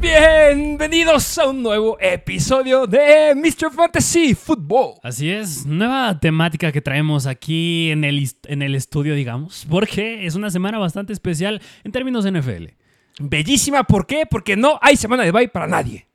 Bienvenidos a un nuevo episodio de Mr. Fantasy Football. Así es, nueva temática que traemos aquí en el, en el estudio, digamos, porque es una semana bastante especial en términos de NFL. Bellísima, ¿por qué? Porque no hay semana de bye para nadie.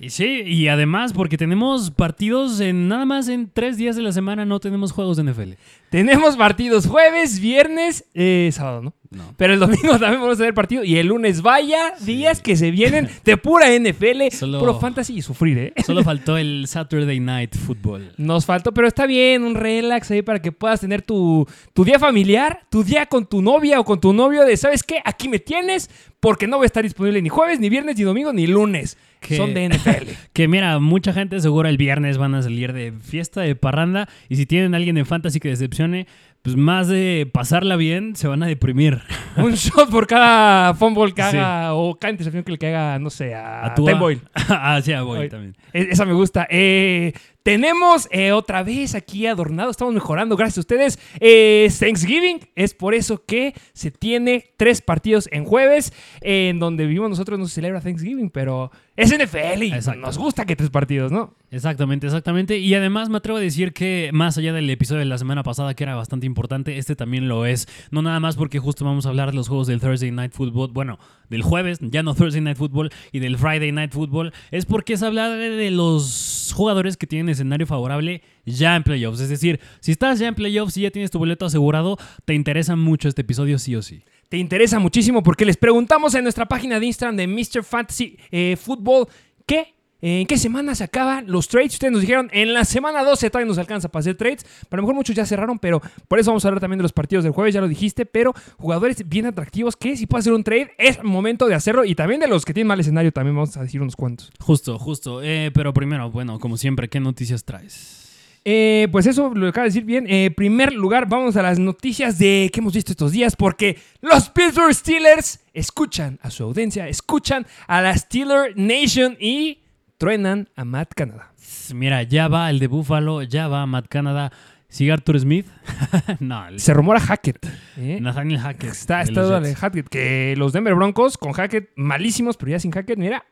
Y sí, y además porque tenemos partidos en nada más en tres días de la semana no tenemos juegos de NFL. Tenemos partidos jueves, viernes, eh, sábado, ¿no? No. Pero el domingo también vamos a tener partido y el lunes vaya días que se vienen de pura NFL, Solo- puro fantasy y sufrir, ¿eh? Solo faltó el Saturday Night Football. Nos faltó, pero está bien, un relax ahí para que puedas tener tu, tu día familiar, tu día con tu novia o con tu novio de, ¿sabes qué? Aquí me tienes porque no voy a estar disponible ni jueves, ni viernes, ni domingo, ni lunes. Que- Son de NFL. Que mira, mucha gente seguro el viernes van a salir de fiesta, de parranda, y si tienen a alguien en fantasy que decepcione, pues más de pasarla bien, se van a deprimir. un shot por cada fumble que Sí. haga o cada intercepción que le caiga, no sé, a, A tu Tim Boyle. ah, sí, a Boyle Oye, también. e- Esa me gusta. Eh, tenemos eh, otra vez aquí adornado, estamos mejorando, gracias a ustedes. Eh, es Thanksgiving, es por eso que se tiene tres partidos en jueves, eh, en donde vivimos nosotros no se celebra Thanksgiving, pero es NFL y nos gusta que tres partidos, ¿no? Exactamente, exactamente. Y además me atrevo a decir que más allá del episodio de la semana pasada, que era bastante importante, este también lo es. No nada más porque justo vamos a hablar de los juegos del Thursday Night Football, bueno, del jueves, ya no Thursday Night Football, y del Friday Night Football, es porque es hablar de los jugadores que tienen escenario favorable ya en playoffs. Es decir, si estás ya en playoffs y ya tienes tu boleto asegurado, te interesa mucho este episodio sí o sí. te interesa muchísimo porque les preguntamos en nuestra página de Instagram de Mr. Fantasy eh, Football que en qué semana se acaban los trades. Ustedes nos dijeron en la semana 12 todavía nos alcanza para hacer trades. A lo mejor muchos ya cerraron, pero por eso vamos a hablar también de los partidos del jueves, ya lo dijiste. Pero jugadores bien atractivos que si puede hacer un trade es momento de hacerlo. Y también de los que tienen mal escenario también vamos a decir unos cuantos. Justo, justo. Eh, pero primero, bueno, como siempre, ¿qué noticias traes? Eh, pues eso lo acaba de decir bien. En primer lugar, vamos a las noticias de que hemos visto estos días, porque los Pittsburgh Steelers escuchan a su audiencia, escuchan a la Steeler Nation y truenan a Matt Canada. Mira, ya va el de Buffalo, ya va Matt Canada. ¿Sigue Arthur Smith? no, el- Se rumora Hackett. ¿eh? Nathaniel Hackett. Está, está de. Hackett, que los Denver Broncos con Hackett malísimos, pero ya sin Hackett, mira,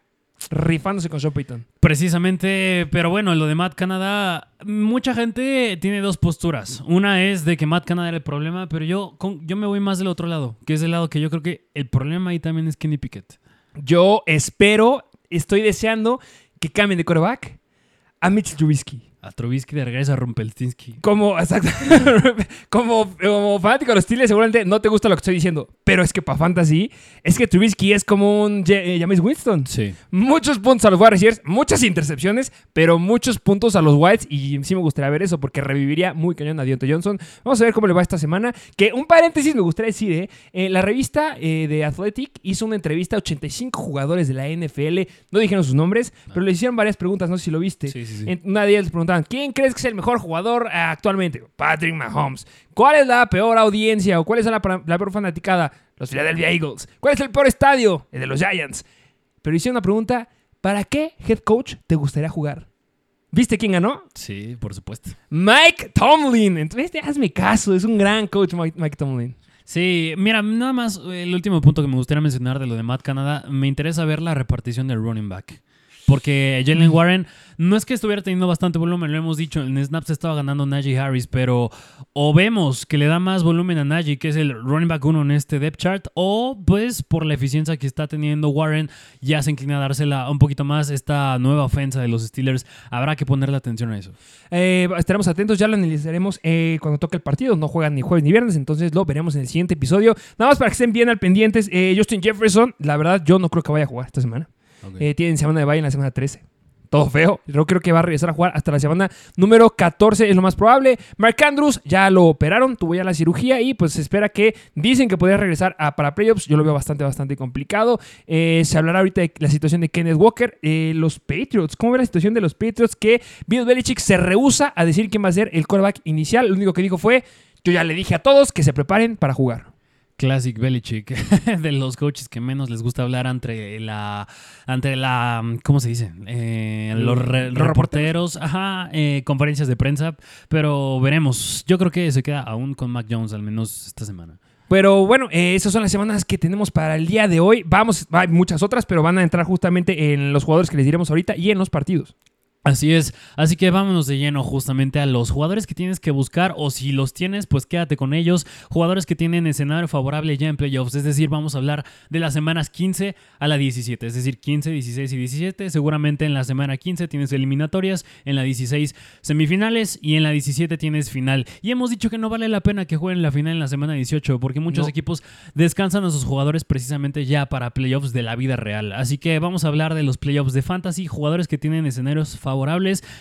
rifándose con Sean Payton. Precisamente, pero bueno, lo de Matt Canada, mucha gente tiene dos posturas. Una es de que Matt Canada era el problema, pero yo, con- yo me voy más del otro lado, que es el lado que yo creo que el problema ahí también es Kenny Pickett. Yo espero, estoy deseando que cambien de quarterback a Mitch Trubisky. A Trubisky de regreso a Rumpelstinsky. Como, exacto, como, como fanático de los Steelers, seguramente no te gusta lo que estoy diciendo, pero es que para Fantasy, es que Trubisky es como un eh, Jameis Winston. Sí. Muchos puntos a los wide receivers, muchas intercepciones, pero muchos puntos a los Whites. Y sí me gustaría ver eso porque reviviría muy cañón a Deontay Johnson. Vamos a ver cómo le va esta semana. Que un paréntesis me gustaría decir: ¿eh? Eh, la revista eh, de Athletic hizo una entrevista a 85 jugadores de la NFL. No dijeron sus nombres, pero les hicieron varias preguntas. No sé si lo viste. Sí, sí, sí. En una de ellas les ¿Quién crees que es el mejor jugador actualmente? Patrick Mahomes. ¿Cuál es la peor audiencia o cuál es la, la peor fanaticada? Los Philadelphia Eagles. ¿Cuál es el peor estadio? El de los Giants. Pero hicieron una pregunta: ¿para qué head coach te gustaría jugar? ¿Viste quién ganó? Sí, por supuesto. Mike Tomlin. Entonces, hazme caso, es un gran coach Mike, Mike Tomlin. Sí, mira, nada más el último punto que me gustaría mencionar de lo de Matt Canada, me interesa ver la repartición del running back. Porque Jalen Warren no es que estuviera teniendo bastante volumen, lo hemos dicho, en snaps estaba ganando Najee Harris, pero o vemos que le da más volumen a Najee, que es el running back uno en este depth chart, o pues por la eficiencia que está teniendo Warren, ya se inclina a dársela un poquito más esta nueva ofensa de los Steelers. Habrá que ponerle atención a eso. Eh, estaremos atentos, ya lo analizaremos eh, cuando toque el partido. No juegan ni jueves ni viernes, entonces lo veremos en el siguiente episodio. Nada más para que estén bien al pendientes. eh, Justin Jefferson, la verdad, yo no creo que vaya a jugar esta semana. Ok. Eh, tienen semana de bye en la semana 13. todo feo. Yo creo que va a regresar a jugar hasta la semana número 14, es lo más probable. Mark Andrews ya lo operaron, tuvo ya la cirugía y pues se espera que dicen que podría regresar a, para playoffs. Yo lo veo bastante, bastante complicado. Eh, se hablará ahorita de la situación de Kenneth Walker. Eh, los Patriots, ¿cómo ve la situación de los Patriots? Que Bill Belichick se rehúsa a decir quién va a ser el quarterback inicial. Lo único que dijo fue, yo ya le dije a todos que se preparen para jugar. Classic Belichick, de los coaches que menos les gusta hablar entre la, entre la, ¿cómo se dice? Eh, los, re- Los reporteros, ajá, eh, conferencias de prensa, pero veremos. Yo creo que se queda aún con Mac Jones, al menos esta semana. Pero bueno, eh, esas son las semanas que tenemos para el día de hoy. Vamos, hay muchas otras, pero van a entrar justamente en los jugadores que les diremos ahorita y en los partidos. Así es, así que vámonos de lleno justamente a los jugadores que tienes que buscar o si los tienes, pues quédate con ellos. Jugadores que tienen escenario favorable ya en playoffs, es decir, vamos a hablar de las semanas 15 a la 17, es decir, 15, 16 y 17. Seguramente en la semana 15 tienes eliminatorias, en la 16 semifinales y en la 17 tienes final. Y hemos dicho que no vale la pena que jueguen la final en la semana 18 porque muchos No. equipos descansan a sus jugadores precisamente ya para playoffs de la vida real. Así que vamos a hablar de los playoffs de fantasy, jugadores que tienen escenarios favorables,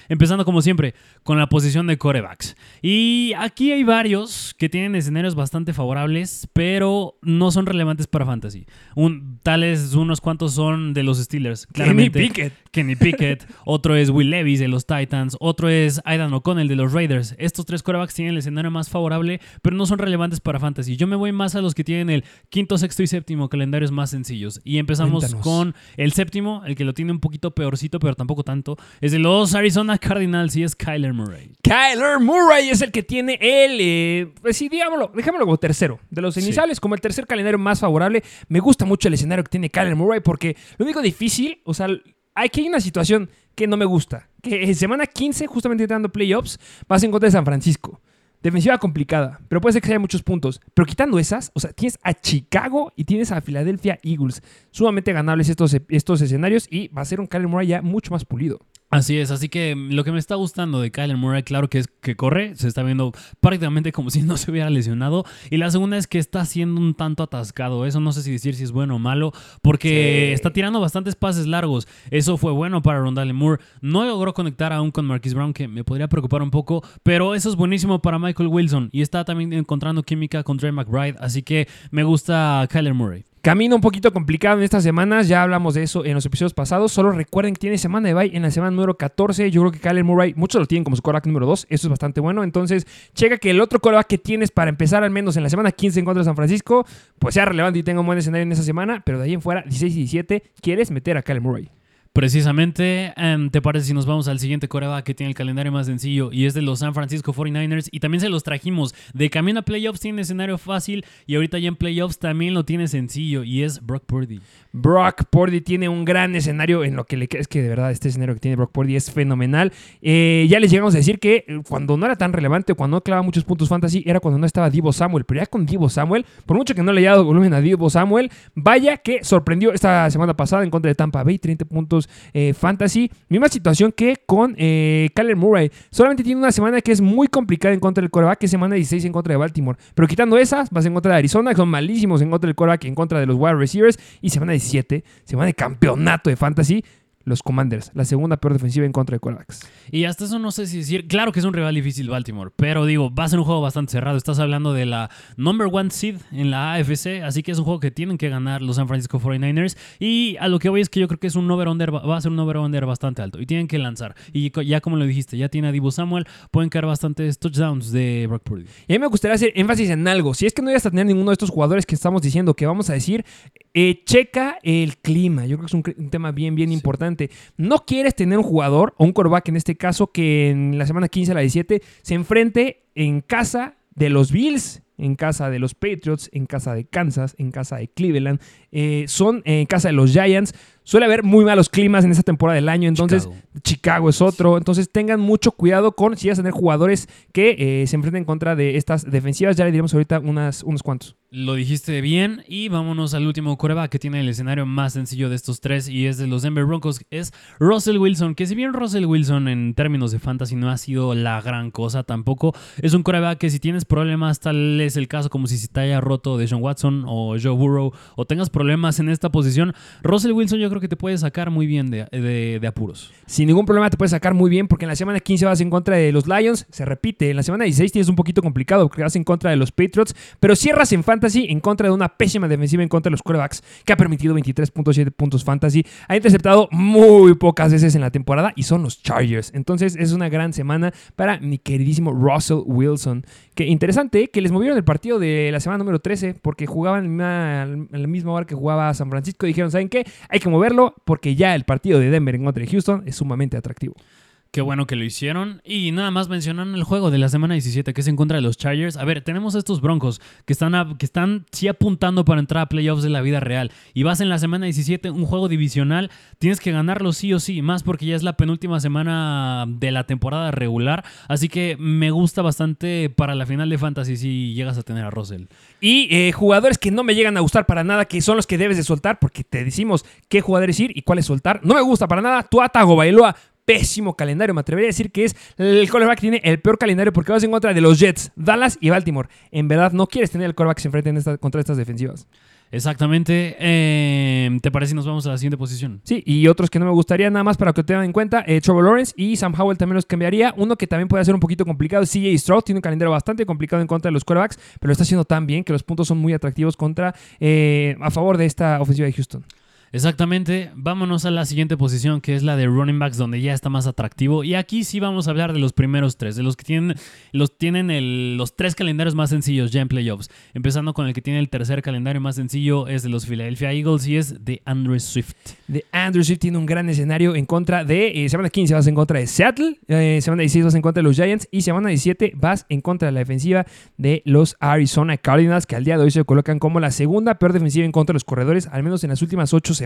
empezando como siempre con la posición de corebacks. Y aquí hay varios que tienen escenarios bastante favorables, pero no son relevantes para fantasy. Un, tales unos cuantos son de los Steelers, claramente. Pickett. Kenny Pickett, otro es Will Levis de los Titans, otro es Aidan O'Connell de los Raiders. Estos tres quarterbacks tienen el escenario más favorable, pero no son relevantes para fantasy. Yo me voy más a los que tienen el quinto, sexto y séptimo calendarios más sencillos. Y empezamos Cuéntanos. con el séptimo, el que lo tiene un poquito peorcito, pero tampoco tanto. Es de los Arizona Cardinals y es Kyler Murray. Kyler Murray es el que tiene el, eh, pues sí, digámoslo, dejémoslo como tercero. De los Sí. iniciales, como el tercer calendario más favorable. Me gusta mucho el escenario que tiene Kyler Murray porque lo único difícil, o sea, aquí hay una situación que no me gusta. Que en semana 15, justamente entrando playoffs, vas en contra de San Francisco. Defensiva complicada, pero puede ser que haya muchos puntos. Pero quitando esas, o sea, tienes a Chicago y tienes a Philadelphia Eagles. Sumamente ganables estos, estos escenarios y va a ser un Kyler Murray ya mucho más pulido. Así es, así que mm, lo que me está gustando de Kyler Murray, claro que es que corre, se está viendo prácticamente como si no se hubiera lesionado. Y la segunda es que está siendo un tanto atascado. Eso no sé si decir si es bueno o malo, porque Sí. está tirando bastantes pases largos. Eso fue bueno para Rondale Moore. No logró conectar aún con Marquise Brown, que me podría preocupar un poco, pero eso es buenísimo para Michael Wilson. Y está también encontrando química con Trey McBride, así que me gusta Kyler Murray. Camino un poquito complicado en estas semanas, ya hablamos de eso en los episodios pasados. Solo recuerden que tiene semana de bye en la semana número 14. Yo creo que Kyler Murray, muchos lo tienen como su quarterback número 2. Eso es bastante bueno. Entonces, checa que el otro quarterback que tienes para empezar al menos en la semana 15 en contra de San Francisco, pues sea relevante y tenga un buen escenario en esa semana. Pero de ahí en fuera, 16 y 17, quieres meter a Kyler Murray. Precisamente, em, ¿te parece si nos vamos al siguiente coreback que tiene el calendario más sencillo y es de los San Francisco 49ers? Y también se los trajimos. De camino a playoffs tiene escenario fácil y ahorita ya en playoffs también lo tiene sencillo y es Brock Purdy. Brock Purdy tiene un gran escenario en lo que le es que de verdad este escenario que tiene Brock Purdy es fenomenal. Eh, ya les llegamos a decir que eh, cuando no era tan relevante, cuando no clavaba muchos puntos fantasy, era cuando no estaba Divo Samuel. Pero ya con Divo Samuel, por mucho que no le haya dado volumen a Divo Samuel, vaya que sorprendió esta semana pasada en contra de Tampa Bay, 30 puntos eh, fantasy. Misma situación que con eh, Murray. Solamente tiene una semana que es muy complicada en contra del coreback, que es semana 16 en contra de Baltimore. Pero quitando esas, vas en contra de Arizona, que son malísimos en contra del coreback en contra de los wide receivers. Y semana 17, semana de campeonato de fantasy, los Commanders, la segunda peor defensiva en contra de quarterbacks. Y hasta eso no sé si decir. Claro que es un rival difícil Baltimore, pero digo, va a ser un juego bastante cerrado. Estás hablando de la number one seed en la AFC, así que es un juego que tienen que ganar los San Francisco 49ers. Y a lo que voy es que yo creo que es un over-under, va a ser un over-under bastante alto y tienen que lanzar. Y ya como lo dijiste, ya tiene a Divo Samuel, pueden caer bastantes touchdowns de Brock Purdy. Y a mí me gustaría hacer énfasis en algo. Si es que no ibas a tener ninguno de estos jugadores que estamos diciendo que vamos a decir, eh, checa el clima. Yo creo que es un tema bien, bien importante. No quieres tener un jugador, o un quarterback en este caso, que en la semana 15 a la 17 se enfrente en casa de los Bills, en casa de los Patriots, en casa de Kansas, en casa de Cleveland. eh, son en casa de los Giants. Suele haber muy malos climas en esta temporada del año, entonces Chicago. Chicago es otro. Entonces tengan mucho cuidado con si vas a tener jugadores que eh, se enfrenten contra de estas defensivas. Ya le diremos ahorita unas, unos cuantos. Lo dijiste bien y vámonos al último coreback que tiene el escenario más sencillo de estos tres y es de los Denver Broncos, es Russell Wilson, que si bien Russell Wilson en términos de fantasy no ha sido la gran cosa tampoco, es un coreback que si tienes problemas, tal es el caso como si se te haya roto Deshaun Watson o Joe Burrow o tengas problemas en esta posición, Russell Wilson yo creo creo que te puede sacar muy bien de, apuros. Sin ningún problema te puedes sacar muy bien porque en la semana 15 vas en contra de los Lions, se repite. En la semana 16 tienes un poquito complicado porque vas en contra de los Patriots, pero cierras en fantasy en contra de una pésima defensiva en contra de los quarterbacks que ha permitido 23.7 puntos fantasy. Ha interceptado muy pocas veces en la temporada y son los Chargers. Entonces es una gran semana para mi queridísimo Russell Wilson. Que interesante ¿eh? que les movieron el partido de la semana número 13 porque jugaban en la, misma hora que jugaba San Francisco. Dijeron, ¿saben qué? Hay que moverlo porque ya el partido de Denver en contra de Houston es sumamente atractivo. Qué bueno que lo hicieron. Y nada más mencionaron el juego de la semana 17, que es en contra de los Chargers. A ver, tenemos estos broncos que están, que están sí apuntando para entrar a playoffs de la vida real. Y vas en la semana 17, un juego divisional. Tienes que ganarlo sí o sí, más porque ya es la penúltima semana de la temporada regular. Así que me gusta bastante para la final de Fantasy si llegas a tener a Russell. Y eh, jugadores que no me llegan a gustar para nada, que son los que debes de soltar, porque te decimos qué jugadores ir y cuáles soltar. No me gusta para nada. Tuata Bailoa, pésimo calendario. Me atrevería a decir que es el que tiene el peor calendario porque vas en contra de los Jets, Dallas y Baltimore. En verdad, no quieres tener el quarterback que se enfrente en esta- contra estas defensivas. Exactamente. Eh, ¿Te parece si nos vamos a la siguiente posición? Sí, y otros que no me gustaría nada más para que tengan en cuenta, eh, Trevor Lawrence y Sam Howell también los cambiaría. Uno que también puede ser un poquito complicado CJ Stroud, tiene un calendario bastante complicado en contra de los quarterbacks, pero lo está haciendo tan bien que los puntos son muy atractivos contra eh, a favor de esta ofensiva de Houston. Exactamente, vámonos a la siguiente posición que es la de running backs donde ya está más atractivo y aquí sí vamos a hablar de los primeros tres, de los que tienen, los, tienen los tres calendarios más sencillos ya en playoffs, empezando con el que tiene el tercer calendario más sencillo es de los Philadelphia Eagles y es de Andrew Swift. De Andrew Swift tiene un gran escenario en contra de, eh, semana 15 vas en contra de Seattle, eh, semana 16 vas en contra de los Giants y semana 17 vas en contra de la defensiva de los Arizona Cardinals, que al día de hoy se colocan como la segunda peor defensiva en contra de los corredores, al menos en las últimas ocho semanas,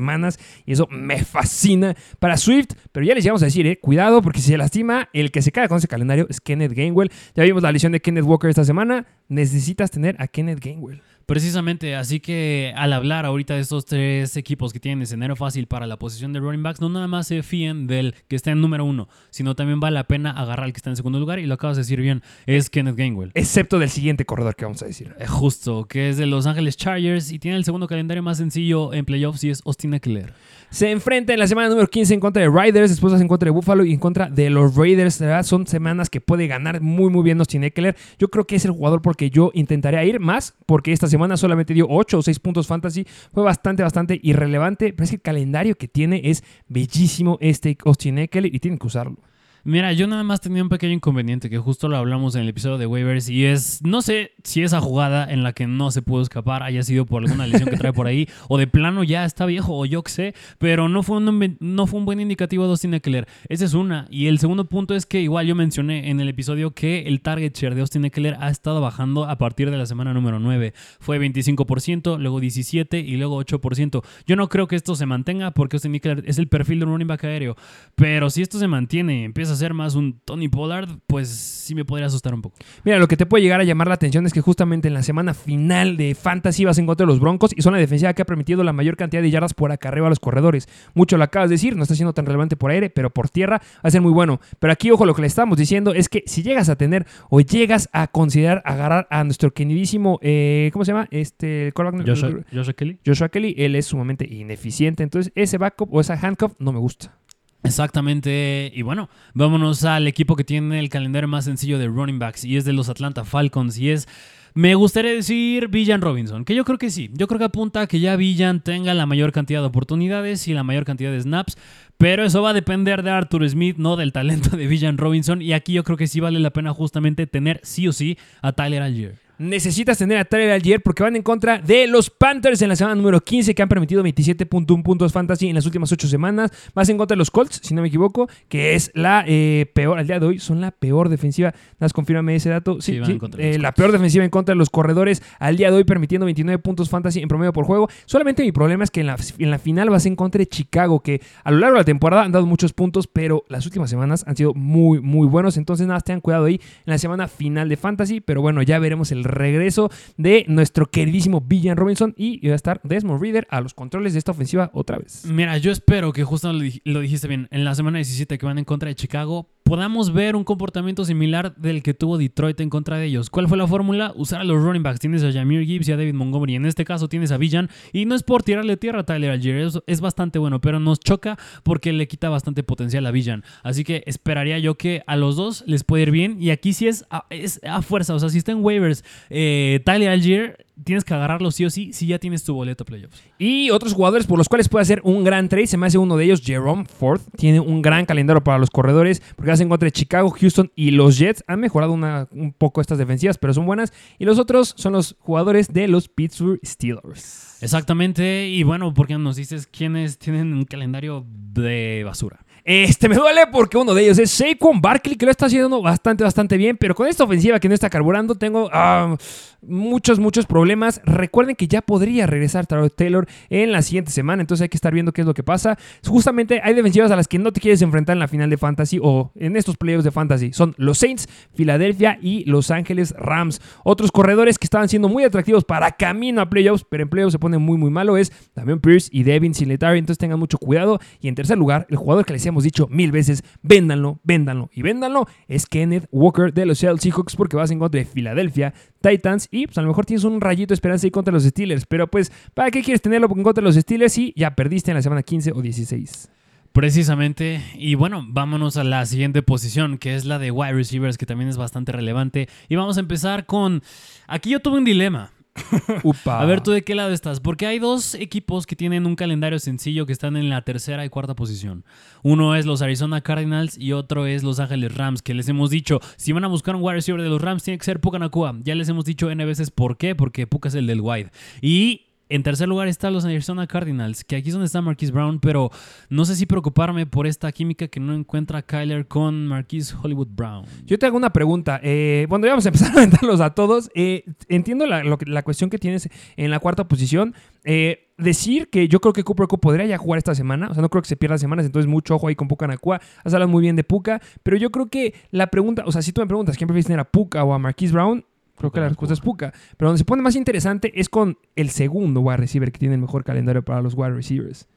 y eso me fascina para Swift, pero ya les llegamos a decir, eh, cuidado, porque si se lastima, el que se cae con ese calendario es Kenneth Gainwell. Ya vimos la lesión de Kenneth Walker esta semana, necesitas tener a Kenneth Gainwell. Precisamente, así que al hablar ahorita de estos tres equipos que tienen escenario fácil para la posición de running backs, no nada más se fíen del que está en número uno, sino también vale la pena agarrar al que está en segundo lugar y lo acabas de decir bien, es Kenneth Gainwell. Excepto del siguiente corredor que vamos a decir. Eh, Justo, que es de Los Ángeles Chargers y tiene el segundo calendario más sencillo en playoffs y es Austin Eckler. Se enfrenta en la semana número 15 en contra de Riders, después en contra de Buffalo y en contra de los Raiders. ¿verdad? Son semanas que puede ganar muy, muy bien Austin Eckler. Yo creo que es el jugador porque yo intentaría ir más, porque esta semana solamente dio 8 o 6 puntos fantasy. Fue bastante, bastante irrelevante, pero es que el calendario que tiene es bellísimo este Austin Eckler y tienen que usarlo. Mira, yo nada más tenía un pequeño inconveniente que justo lo hablamos en el episodio de waivers y es, no sé si esa jugada en la que no se pudo escapar haya sido por alguna lesión que trae por ahí o de plano ya está viejo o yo qué sé, pero no fue un, no fue un buen indicativo de Austin Eckler. Esa es una. Y el segundo punto es que igual yo mencioné en el episodio que el target share de Austin Eckler ha estado bajando a partir de la semana número 9. Fue 25%, luego 17% y luego 8%. Yo no creo que esto se mantenga porque Austin Eckler es el perfil de un running back aéreo, pero si esto se mantiene, empieza a ser más un Tony Pollard, pues sí me podría asustar un poco. Mira, lo que te puede llegar a llamar la atención es que justamente en la semana final de Fantasy vas en contra de los Broncos y son la defensiva que ha permitido la mayor cantidad de yardas por acarreo a los corredores. Mucho lo acabas de decir, no está siendo tan relevante por aire, pero por tierra va a ser muy bueno. Pero aquí, ojo, lo que le estamos diciendo es que si llegas a tener o llegas a considerar agarrar a nuestro queridísimo, eh, ¿cómo se llama? Este, quarterback- Joshua, Joshua Kelly. Joshua Kelly, él es sumamente ineficiente. Entonces, ese backup o esa handcuff no me gusta. Exactamente. Y bueno, vámonos al equipo que tiene el calendario más sencillo de running backs y es de los Atlanta Falcons y es... Me gustaría decir Villan Robinson, que yo creo que sí. Yo creo que apunta a que ya Villan tenga la mayor cantidad de oportunidades y la mayor cantidad de snaps, pero eso va a depender de Arthur Smith, no del talento de Villan Robinson. Y aquí yo creo que sí vale la pena justamente tener sí o sí a Tyler Algier. Necesitas tener a Tyler Algier porque van en contra de los Panthers en la semana número 15 que han permitido 27.1 puntos fantasy en las últimas 8 semanas. Vas en contra de los Colts, si no me equivoco, que es la eh, peor, al día de hoy son la peor defensiva. Más confírmame ese dato. Sí, Sí, eh, la peor defensiva en contra de los corredores al día de hoy permitiendo 29 puntos fantasy en promedio por juego. Solamente mi problema es que en la, en la final vas en contra de Chicago, que a lo largo de la temporada han dado muchos puntos, pero las últimas semanas han sido muy, muy buenos. Entonces nada, tengan cuidado ahí en la semana final de fantasy. Pero bueno, ya veremos el regreso de nuestro queridísimo Villan Robinson y va a estar Desmond Reader a los controles de esta ofensiva otra vez. Mira, yo espero que justo lo, dij- lo dijiste bien, en la semana 17 que van en contra de Chicago, podamos ver un comportamiento similar del que tuvo Detroit en contra de ellos. ¿Cuál fue la fórmula? Usar a los running backs. Tienes a Jameer Gibbs y a David Montgomery. En este caso tienes a Villan. Y no es por tirarle tierra a Tyler Algier. Es, es bastante bueno, pero nos choca porque le quita bastante potencial a Villan. Así que esperaría yo que a los dos les puede ir bien. Y aquí sí es a, es a fuerza. O sea, si está en waivers eh, Tyler Algier, tienes que agarrarlo sí o sí si ya tienes tu boleto playoffs. Y otros jugadores por los cuales puede hacer un gran trade, se me hace uno de ellos, Jerome Ford. Tiene un gran calendario para los corredores, porque hacen contra Chicago, Houston y los Jets. Han mejorado un poco estas defensivas, pero son buenas. Y los otros son los jugadores de los Pittsburgh Steelers. Exactamente. Y bueno, porque nos dices quiénes tienen un calendario de basura. Este me duele porque uno de ellos es Saquon Barkley, que lo está haciendo bastante, bastante bien, pero con esta ofensiva que no está carburando, tengo ah, muchos, muchos problemas. Recuerden que ya podría regresar Tyrod Taylor en la siguiente semana, entonces hay que estar viendo qué es lo que pasa. Justamente hay defensivas a las que no te quieres enfrentar en la final de Fantasy o en estos playoffs de Fantasy. Son los Saints, Filadelfia y Los Ángeles Rams. Otros corredores que estaban siendo muy atractivos para camino a playoffs, pero en playoffs se pone muy, muy malo, es también Pierce y Devin Singletary, entonces tengan mucho cuidado. Y en tercer lugar, el jugador que les hemos dicho mil veces, véndanlo, véndanlo y véndanlo, es Kenneth Walker de los Seattle Seahawks porque vas en contra de Filadelfia, Titans y pues a lo mejor tienes un rayito de esperanza ahí contra los Steelers, pero pues ¿para qué quieres tenerlo en contra de los Steelers si ya perdiste en la semana 15 o 16? Precisamente. Y bueno, vámonos a la siguiente posición, que es la de wide receivers, que también es bastante relevante. Y vamos a empezar con... Aquí yo tuve un dilema. A ver, ¿tú de qué lado estás? Porque hay dos equipos que tienen un calendario sencillo que están en la tercera y cuarta posición. Uno es los Arizona Cardinals y otro es Los Ángeles Rams, que les hemos dicho, si van a buscar un wide receiver de los Rams, tiene que ser Puka Nakua. Ya les hemos dicho N veces por qué, porque Puka es el del wide. Y en tercer lugar están los Arizona Cardinals, que aquí es donde está Marquise Brown, pero no sé si preocuparme por esta química que no encuentra Kyler con Marquise Hollywood Brown. Yo te hago una pregunta. Eh, bueno, ya vamos a empezar a aventarlos a todos. Eh, entiendo la, cuestión que tienes en la cuarta posición. Eh, decir que yo creo que Cooper Cup podría ya jugar esta semana. O sea, no creo que se pierda semanas. Entonces, mucho ojo ahí con Puka Nakua. Has hablado muy bien de Puka. Pero yo creo que la pregunta, o sea, si tú me preguntas quién prefieres tener a Puka o a Marquise Brown, creo que la respuesta es Puka. Pero donde se pone más interesante es con el segundo wide receiver que tiene el mejor calendario para los wide receivers.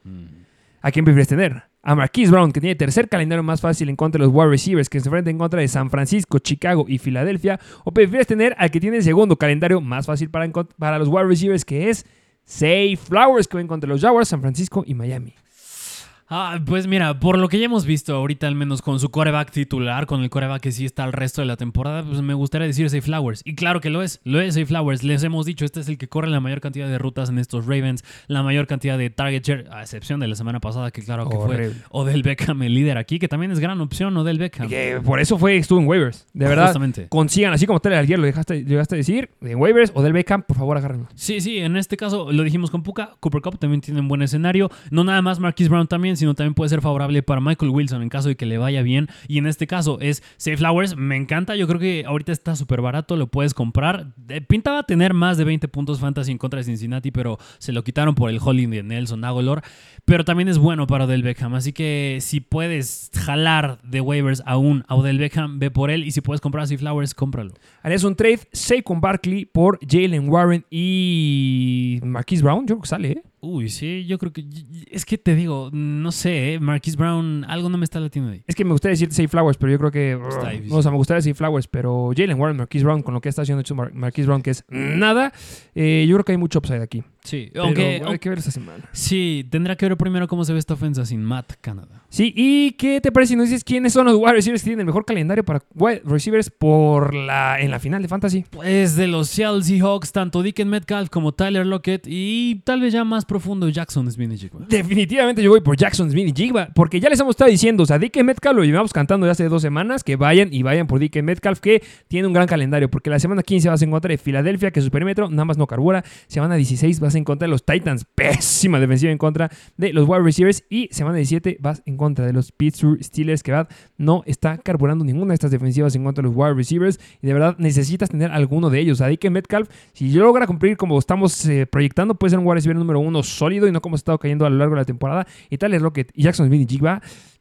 ¿A quién prefieres tener? A Marquise Brown, que tiene tercer calendario más fácil en contra de los wide receivers, que se enfrenta en contra de San Francisco, Chicago y Filadelfia. ¿O prefieres tener al que tiene el segundo calendario más fácil para, para los wide receivers, que es Say Flowers, que va en contra de los Jaguars, San Francisco y Miami? Ah, pues mira, por lo que ya hemos visto ahorita, al menos con su coreback titular, con el coreback que sí está el resto de la temporada, pues me gustaría decir Say Flowers. Y claro que lo es, lo es Say Flowers. Les hemos dicho, este es el que corre la mayor cantidad de rutas en estos Ravens, la mayor cantidad de target share, a excepción de la semana pasada, que claro que Horrible. fue Odell Beckham el líder aquí, que también es gran opción, Odell Beckham. Que por eso fue, estuvo en waivers. De verdad, Justamente. consigan, así como Tyler ayer lo dejaste, llegaste a decir, en waivers o del Beckham, por favor, agárrenlo. Sí, sí, en este caso lo dijimos con Puka, Cooper Cup también tiene un buen escenario, no nada más Marquise Brown también, sino también puede ser favorable para Michael Wilson en caso de que le vaya bien, y en este caso es Safe Flowers, me encanta, yo creo que ahorita está súper barato, lo puedes comprar, pintaba tener más de 20 puntos fantasy en contra de Cincinnati, pero se lo quitaron por el holding de Nelson Aguilar, pero también es bueno para Odell Beckham, así que si puedes jalar de waivers aún a Odell Beckham, ve por él, y si puedes comprar a Safe Flowers, cómpralo. Harías un trade Saquon Barkley por Jalen Warren y Marquise Brown. Yo creo que sale, ¿eh? Uy, sí, yo creo que. Es que te digo, no sé, ¿eh? Marquise Brown, algo no me está latiendo ahí. Es que me gustaría decirte Say Flowers, pero yo creo que. Está difícil. o sea, me gustaría decir Flowers, pero Jalen Warren, Marquise Brown, con lo que está haciendo hecho Mar- Marquise Brown, que es nada, eh, yo creo que hay mucho upside aquí. Sí, aunque. hay que ver esta semana. Sí, tendrá que ver primero cómo se ve esta ofensa sin Matt Canada. Sí, ¿y qué te parece si nos dices quiénes son los wide receivers que tienen el mejor calendario para wide receivers por la, en la final de Fantasy? Pues de los Seattle Seahawks, tanto Dicken Metcalf como Tyler Lockett y tal vez ya más profundo Jackson Smith-Njigba. Definitivamente yo voy por Jackson Smith y Jigba, porque ya les hemos estado diciendo, o sea, DK Metcalf lo llevamos cantando ya hace dos semanas, que vayan y vayan por DK Metcalf, que tiene un gran calendario, porque la semana 15 vas en contra de Filadelfia, que su perímetro nada más no carbura, semana 16 vas en contra de los Titans, pésima defensiva en contra de los wide receivers, y semana 17 vas en contra de los Pittsburgh Steelers, que verdad no está carburando ninguna de estas defensivas en contra de los wide receivers, y de verdad necesitas tener alguno de ellos, sea, DK Metcalf, si logra cumplir como estamos eh, proyectando, puede ser un wide receiver número uno sólido y no como ha estado cayendo a lo largo de la temporada. Y Tyler Lockett y Jackson Smith y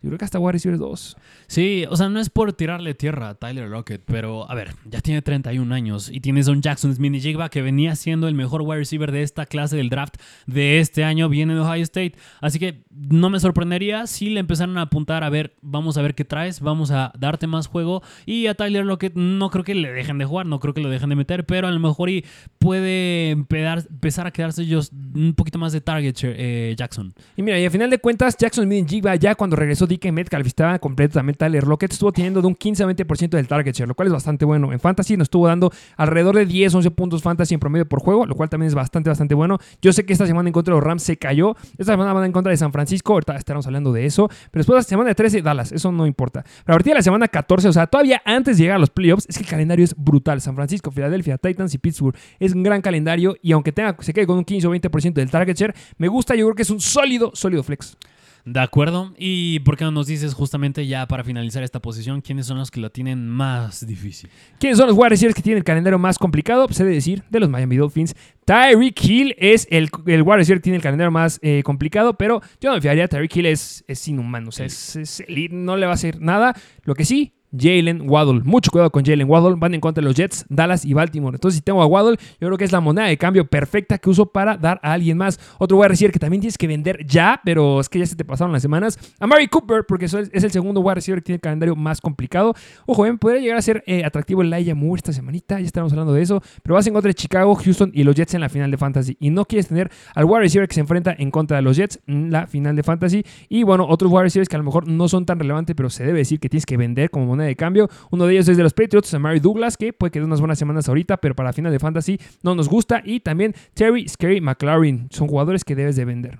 Yo creo que hasta wide receiver 2. Sí, o sea, no es por tirarle tierra a Tyler Lockett, pero a ver, ya tiene 31 años y tienes a un Jackson Smith Jigba que venía siendo el mejor wide receiver de esta clase del draft de este año, viene de Ohio State. Así que no me sorprendería si le empezaran a apuntar a ver, vamos a ver qué traes, vamos a darte más juego. Y a Tyler Lockett no creo que le dejen de jugar, no creo que lo dejen de meter, pero a lo mejor y puede empezar a quedarse ellos un poquito más de target eh, Jackson. Y mira, y al final de cuentas, Jackson Smith Jigba ya cuando regresó DK Metcalf estaba completo también Tyler Lockett, estuvo teniendo de un 15 a 20% del target share, lo cual es bastante bueno. En Fantasy nos estuvo dando alrededor de 10, 11 puntos Fantasy en promedio por juego, lo cual también es bastante, bastante bueno. Yo sé que esta semana en contra de los Rams se cayó, esta semana van en contra de San Francisco, ahorita estaremos hablando de eso, pero después de la semana de 13, Dallas, eso no importa. Pero a partir de la semana 14, o sea, todavía antes de llegar a los playoffs, es que el calendario es brutal. San Francisco, Filadelfia, Titans y Pittsburgh es un gran calendario y aunque tenga, se quede con un 15 o 20% del target share, me gusta, yo creo que es un sólido, sólido flex. De acuerdo. ¿Y por qué no nos dices justamente ya para finalizar esta posición quiénes son los que lo tienen más difícil? ¿Quiénes son los wide receivers que tienen el calendario más complicado? Pues he de decir, de los Miami Dolphins. Tyreek Hill es el, el wide receiver que tiene el calendario más eh, complicado, pero yo no me fiaría. Tyreek Hill es, es inhumano. O sea, es, no le va a hacer nada. Lo que sí, Jalen Waddle. Mucho cuidado con Jalen Waddle. Van en contra de los Jets, Dallas y Baltimore. Entonces, si tengo a Waddle, yo creo que es la moneda de cambio perfecta que uso para dar a alguien más. Otro wide receiver que también tienes que vender ya, pero es que ya se te pasaron las semanas. A Mary Cooper, porque es el segundo wide receiver que tiene el calendario más complicado. Ojo, bien, podría llegar a ser eh, atractivo el Laia Moore esta semanita. Ya estamos hablando de eso. Pero vas en contra de Chicago, Houston y los Jets en la final de Fantasy. Y no quieres tener al wide receiver que se enfrenta en contra de los Jets en la final de Fantasy. Y bueno, otros wide receivers que a lo mejor no son tan relevantes, pero se debe decir que tienes que vender como moneda de cambio. Uno de ellos es de los Patriots, Mary Douglas, que puede que dé unas buenas semanas ahorita, pero para final de Fantasy no nos gusta. Y también Terry Scary McLaurin. Son jugadores que debes de vender.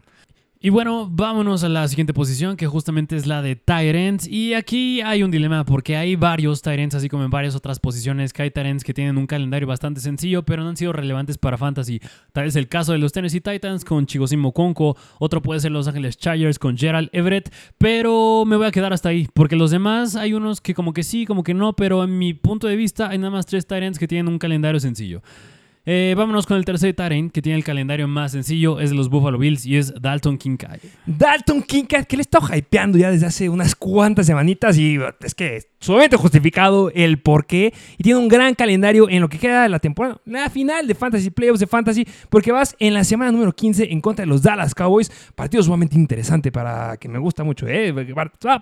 Y bueno, vámonos a la siguiente posición, que justamente es la de Tyrants. Y aquí hay un dilema, porque hay varios Tyrants, así como en varias otras posiciones, que hay Tyrants que tienen un calendario bastante sencillo, pero no han sido relevantes para Fantasy. Tal vez el caso de los Tennessee Titans con Chigosimo Conco, otro puede ser Los Angeles Chargers con Gerald Everett, pero me voy a quedar hasta ahí, porque los demás hay unos que como que sí, como que no, pero en mi punto de vista hay nada más tres Tyrants que tienen un calendario sencillo. Eh, vámonos con el tercer Tyrant que tiene el calendario más sencillo, es de los Buffalo Bills y es Dalton Kincaid. Dalton Kincaid, que le está hypeando ya desde hace unas cuantas semanitas y es que sumamente justificado el por qué. Y tiene un gran calendario en lo que queda de la temporada, la final de Fantasy, Playoffs de Fantasy, porque vas en la semana número 15 en contra de los Dallas Cowboys. Partido sumamente interesante para que me gusta mucho, ¿eh?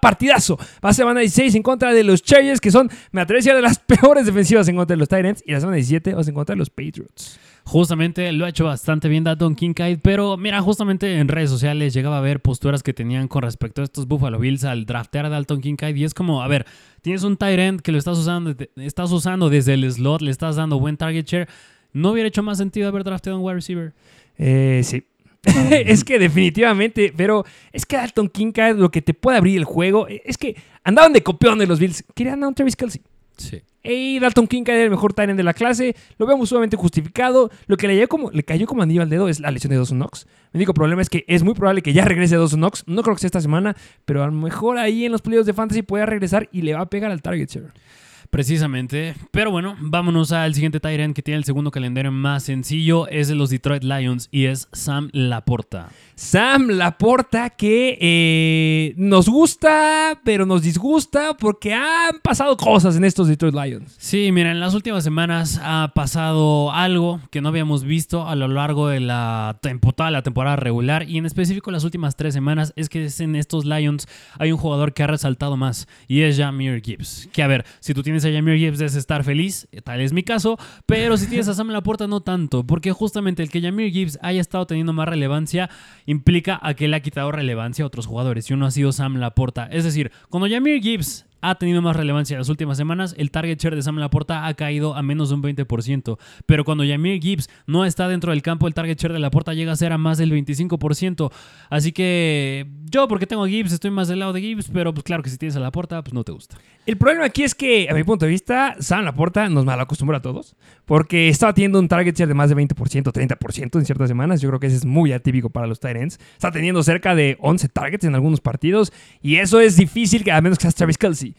Partidazo. Va a semana 16 en contra de los Chargers, que son, me atrevo a decir, de las peores defensivas en contra de los Titans. Y la semana 17 vas en contra de los Patriots. Justamente lo ha hecho bastante bien Dalton Kincaid, pero mira, justamente en redes sociales llegaba a ver posturas que tenían con respecto a estos Buffalo Bills al draftear a Dalton Kincaid y es como, a ver, tienes un tight end que lo estás usando, estás usando desde el slot, le estás dando buen target share, ¿no hubiera hecho más sentido haber drafteado a un wide receiver? Eh, sí. es que definitivamente, pero es que Dalton Kincaid lo que te puede abrir el juego es que andaban de copión de los Bills, querían a un Travis Kelsey. Sí. Y Dalton King era el mejor Tyrant de la clase. Lo vemos sumamente justificado. Lo que le, cayó como, le cayó como anillo al dedo es la lesión de Dawson Knox. Mi único problema es que es muy probable que ya regrese Dawson Knox. No creo que sea esta semana, pero a lo mejor ahí en los playoffs de Fantasy pueda regresar y le va a pegar al target share. Precisamente. Pero bueno, vámonos al siguiente Tyrant que tiene el segundo calendario más sencillo. Es de los Detroit Lions y es Sam Laporta. Sam Laporta que eh, nos gusta, pero nos disgusta porque han pasado cosas en estos Detroit Lions. Sí, mira, en las últimas semanas ha pasado algo que no habíamos visto a lo largo de la temporada, la temporada regular y en específico las últimas tres semanas es que en estos Lions hay un jugador que ha resaltado más y es Jamir Gibbs. Que a ver, si tú a Jameer Gibbs debes estar feliz, tal es mi caso, pero si tienes a Sam Laporta no tanto, porque justamente el que Jameer Gibbs haya estado teniendo más relevancia implica a que le ha quitado relevancia a otros jugadores y uno ha sido Sam Laporta. Es decir, cuando Jameer Gibbs ha tenido más relevancia en las últimas semanas, el target share de Sam Laporta ha caído a menos de un 20%. Pero cuando Jameer Gibbs no está dentro del campo, el target share de Laporta llega a ser a más del 25%. Así que yo, porque tengo Gibbs, estoy más del lado de Gibbs, pero pues claro que si tienes a Laporta, pues no te gusta. El problema aquí es que, a mi punto de vista, Sam Laporta nos mal acostumbra a todos, porque estaba teniendo un target share de más de 20%, 30% en ciertas semanas. Yo creo que ese es muy atípico para los Tyrants. Está teniendo cerca de 11 targets en algunos partidos, y eso es difícil, a menos que seas Travis Kelsey.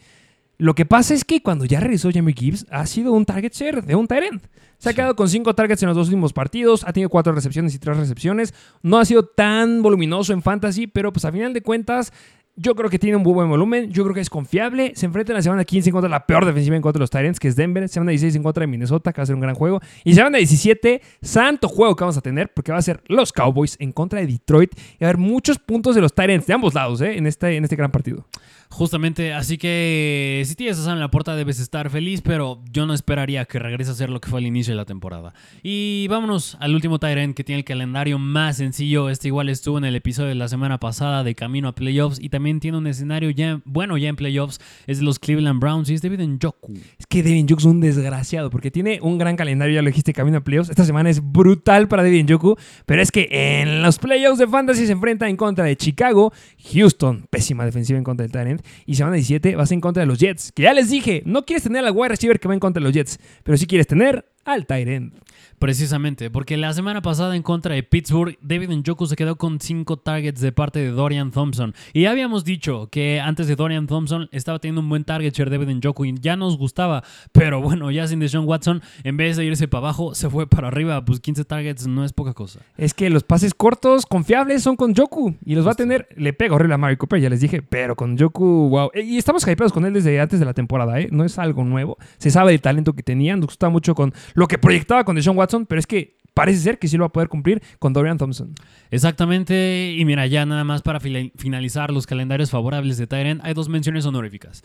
Lo que pasa es que cuando ya regresó Jamie Gibbs, ha sido un target share de un Tyrant. Se ha quedado con cinco targets en los dos últimos partidos, ha tenido cuatro recepciones y tres recepciones. No ha sido tan voluminoso en fantasy, pero pues a final de cuentas Yo creo que tiene un muy buen volumen. Yo creo que es confiable. Se enfrenta en la semana 15 en contra de la peor defensiva en contra de los Tyrants, que es Denver. Semana 16 en contra de Minnesota, que va a ser un gran juego. Y semana 17, santo juego que vamos a tener, porque va a ser los Cowboys en contra de Detroit. Y va a haber muchos puntos de los Tyrants de ambos lados ¿eh? en, este, en este gran partido. Justamente, así que si tienes a Sam en la puerta debes estar feliz, pero yo no esperaría que regrese a ser lo que fue al inicio de la temporada. Y vámonos al último Tyrant que tiene el calendario más sencillo. Este igual estuvo en el episodio de la semana pasada de camino a playoffs y también tiene un escenario ya bueno ya en playoffs. Es de los Cleveland Browns y es David Njoku. Es que David Njoku es un desgraciado porque tiene un gran calendario, ya lo dijiste, camino a playoffs. Esta semana es brutal para David Njoku, pero es que en los playoffs de Fantasy se enfrenta en contra de Chicago, Houston, pésima defensiva en contra del Tyrant y semana 17 vas en contra de los Jets. Que ya les dije, no quieres tener al wide receiver que va en contra de los Jets, pero sí quieres tener al Tyrant. Precisamente, porque la semana pasada en contra de Pittsburgh, David Njoku se quedó con 5 targets de parte de Dorian Thompson. Y ya habíamos dicho que antes de Dorian Thompson estaba teniendo un buen target share David Njoku y ya nos gustaba. Pero bueno, ya sin Deshaun Watson, en vez de irse para abajo, se fue para arriba. Pues 15 targets no es poca cosa. Es que los pases cortos, confiables, son con Joku. Y los va a tener, le pega horrible a Mari Cooper, ya les dije, pero con Joku, wow. Y estamos hypeados con él desde antes de la temporada, ¿eh? No es algo nuevo. Se sabe del talento que tenía, nos gustaba mucho con lo que proyectaba con Deshaun Watson, pero es que parece ser que sí lo va a poder cumplir con Dorian Thompson. Exactamente, y mira, ya nada más para finalizar los calendarios favorables de Tyrant, hay dos menciones honoríficas.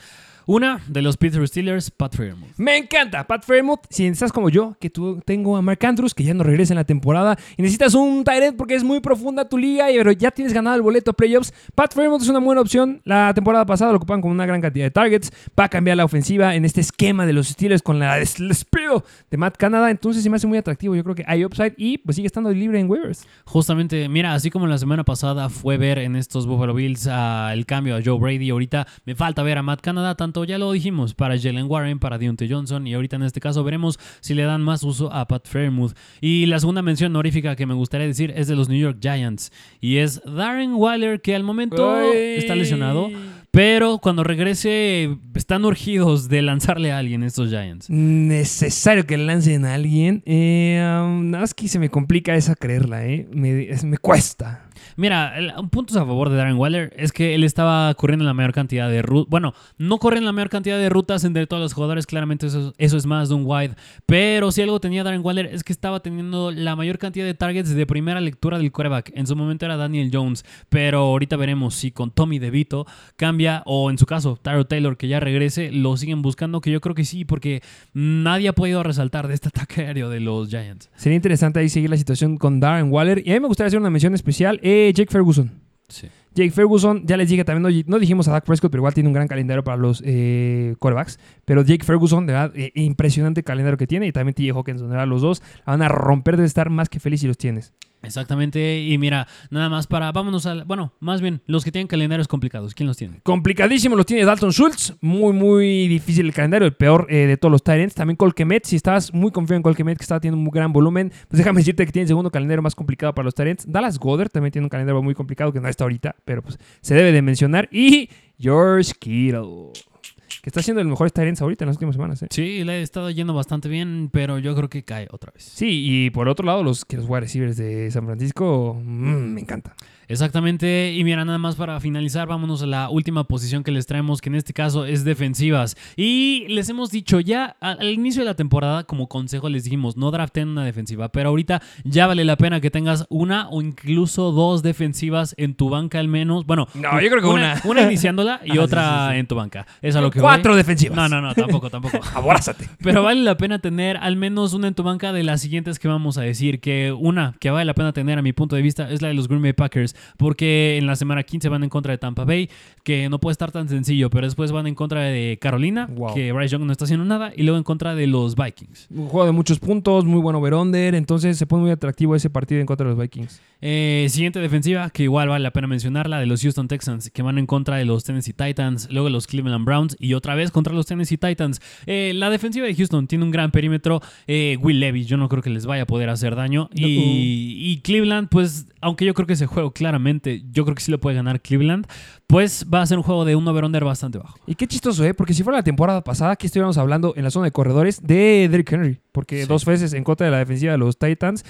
Una de los Pittsburgh Steelers, Pat Fairmouth. Me encanta, Pat Fairmouth. Si estás como yo, que tú tengo a Mark Andrews, que ya no regresa en la temporada, y necesitas un Tyrant porque es muy profunda tu liga, pero ya tienes ganado el boleto a playoffs, Pat Fairmouth es una buena opción. La temporada pasada lo ocupan con una gran cantidad de targets. Va a cambiar la ofensiva en este esquema de los Steelers con la despido de Matt Canada. Entonces se me hace muy atractivo. Yo creo que hay upside y pues sigue estando libre en waivers. Justamente, mira, así como la semana pasada fue ver en estos Buffalo Bills uh, el cambio a Joe Brady, ahorita me falta ver a Matt Canada, tanto ya lo dijimos para Jalen Warren, para Deontay Johnson y ahorita en este caso veremos si le dan más uso a Pat Fairmouth. Y la segunda mención honorífica que me gustaría decir es de los New York Giants y es Darren Waller que al momento está lesionado. Pero cuando regrese, están urgidos de lanzarle a alguien estos Giants. Necesario que lancen a alguien. Eh, um, nada más que se me complica esa creerla, ¿eh? Me, me cuesta. Mira, un punto a favor de Darren Waller es que él estaba corriendo la mayor cantidad de rutas. Bueno, no corren la mayor cantidad de rutas entre todos los jugadores, claramente eso, eso es más de un wide. Pero si algo tenía Darren Waller es que estaba teniendo la mayor cantidad de targets de primera lectura del quarterback. En su momento era Daniel Jones, pero ahorita veremos si con Tommy DeVito cambia, o en su caso, Tyro Taylor, que ya regrese, lo siguen buscando, que yo creo que sí, porque nadie ha podido resaltar de este ataque aéreo de los Giants. Sería interesante ahí seguir la situación con Darren Waller. Y a mí me gustaría hacer una mención especial. Eh, Jake Ferguson. Jake Ferguson, ya les dije también, no, dijimos a Dak Prescott, pero igual tiene un gran calendario para los eh, quarterbacks. Pero Jake Ferguson, de verdad, eh, impresionante calendario que tiene. Y también TJ Hawkinson, de verdad, los dos van a romper de estar más que feliz si los tienes. Exactamente, y mira, nada más para, vámonos a, bueno, más bien, los que tienen calendarios complicados, ¿quién los tiene? Complicadísimo los tiene Dalton Schultz, muy, muy difícil el calendario, el peor eh, de todos los Tyrants. También Colquemet, si estabas muy confiado en Colquemet, que estaba teniendo un gran volumen, pues déjame decirte que tiene el segundo calendario más complicado para los Tyrants. Dallas Goddard también tiene un calendario muy complicado, que no está ahorita, pero pues se debe de mencionar. Y George Kittle que está siendo el mejor Tyrants ahorita en las últimas semanas. ¿eh? Sí, le ha estado yendo bastante bien, pero yo creo que cae otra vez. Sí, y por otro lado, los, que los wide receivers de San Francisco, mmm, me encanta. Exactamente, y mira, nada más para finalizar, vámonos a la última posición que les traemos, que en este caso es defensivas. Y les hemos dicho ya al inicio de la temporada, como consejo les dijimos, no draften una defensiva, pero ahorita ya vale la pena que tengas una o incluso dos defensivas en tu banca al menos. Bueno, no, yo creo que una. Una, iniciándola y otra en tu banca. Es a lo que Cuatro defensivas. No, no, no, tampoco, tampoco. Abrázate. Pero vale la pena tener al menos una en tu banca de las siguientes que vamos a decir, que una que vale la pena tener a mi punto de vista es la de los Green Bay Packers porque en la semana 15 van en contra de Tampa Bay, que no puede estar tan sencillo, pero después van en contra de Carolina, que Bryce Young no está haciendo nada, y luego en contra de los Vikings. Un juego de muchos puntos, muy buen over-under, entonces se pone muy atractivo ese partido en contra de los Vikings. Eh, siguiente defensiva, que igual vale la pena mencionar, la de los Houston Texans, que van en contra de los Tennessee Titans, luego los Cleveland Browns y otra vez contra los Tennessee Titans. Eh, la defensiva de Houston tiene un gran perímetro. Eh, Will Levis, yo no creo que les vaya a poder hacer daño. Y, y, Cleveland, pues, aunque yo creo que ese juego claramente, yo creo que sí lo puede ganar Cleveland. Pues va a ser un juego de un over-under bastante bajo. Y qué chistoso, ¿eh? Porque si fuera la temporada pasada, aquí estuviéramos hablando en la zona de corredores de Derrick Henry. Porque Sí. dos veces en contra de la defensiva de los Titans,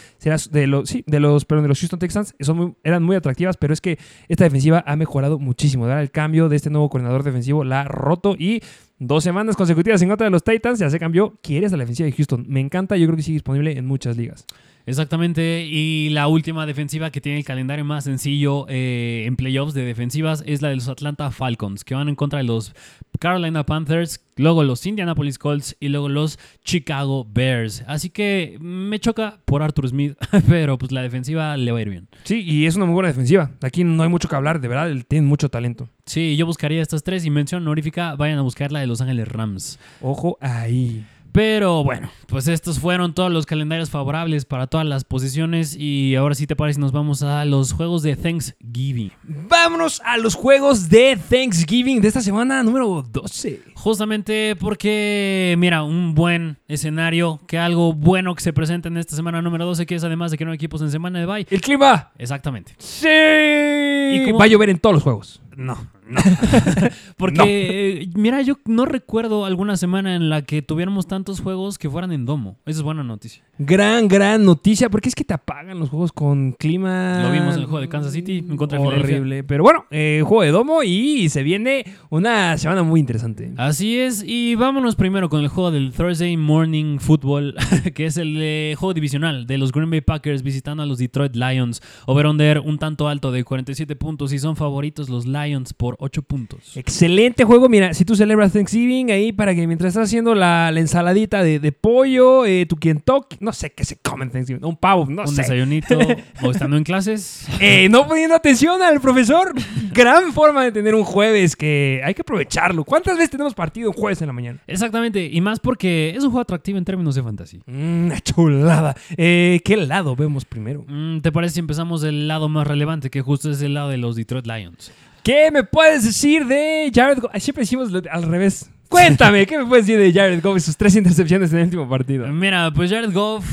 de los, sí, de los, perdón, de los Houston Texans, son muy- eran muy atractivas, pero es que esta defensiva ha mejorado muchísimo. ¿verdad? El cambio de este nuevo coordinador defensivo la ha roto y dos semanas consecutivas en contra de los Titans ya se cambió. ¿Quieres a la defensiva de Houston? Me encanta, yo creo que sigue disponible en muchas ligas. Exactamente, y la última defensiva que tiene el calendario más sencillo eh, en playoffs de defensivas es la de los Atlanta Falcons, que van en contra de los Carolina Panthers, luego los Indianapolis Colts y luego los Chicago Bears. Así que me choca por Arthur Smith, pero pues la defensiva le va a ir bien. Sí, y es una muy buena defensiva. Aquí no hay mucho que hablar, de verdad, él tiene mucho talento. Sí, yo buscaría estas tres y mención honorífica, vayan a buscar la de Los Ángeles Rams. Ojo ahí. Pero bueno, pues estos fueron todos los calendarios favorables para todas las posiciones y ahora sí te parece nos vamos a los juegos de Thanksgiving. Vámonos a los juegos de Thanksgiving de esta semana número 12. Justamente porque, mira, un buen escenario, que algo bueno que se presenta en esta semana número 12, que es además de que no hay equipos en semana de bye. El clima. Exactamente. Sí. ¿Y Va a llover en todos los juegos. No, no. Porque, eh, mira, yo no recuerdo alguna semana en la que tuviéramos tantos juegos que fueran en domo. Esa es buena noticia. Gran, gran noticia, porque es que te apagan los juegos con clima. Lo vimos en el juego de Kansas City en contra. Horrible. Pero bueno, eh, juego de domo y se viene una semana muy interesante. Así es, y vámonos primero con el juego del Thursday Morning Football, que es el eh, juego divisional de los Green Bay Packers visitando a los Detroit Lions. Over-under un tanto alto de 47 puntos y son favoritos los Lions por 8 puntos. Excelente juego. Mira, si tú celebras Thanksgiving ahí para que mientras estás haciendo la, la ensaladita de, de pollo, eh, tu Kentucky, no sé qué se come en Thanksgiving, un pavo, no un sé. desayunito o estando en clases. Eh, no poniendo atención al profesor. Gran forma de tener un jueves que hay que aprovecharlo. ¿Cuántas veces tenemos partido un jueves en la mañana? Exactamente, y más porque es un juego atractivo en términos de fantasy. Mm, Una chulada. Eh, ¿Qué lado vemos primero? Mm, ¿Te parece si empezamos del lado más relevante, que justo es el lado de los Detroit Lions? ¿Qué me puedes decir de Jared Goff? Siempre decimos al revés. Cuéntame, ¿qué me puedes decir de Jared Goff y sus tres intercepciones en el último partido? Mira, pues Jared Goff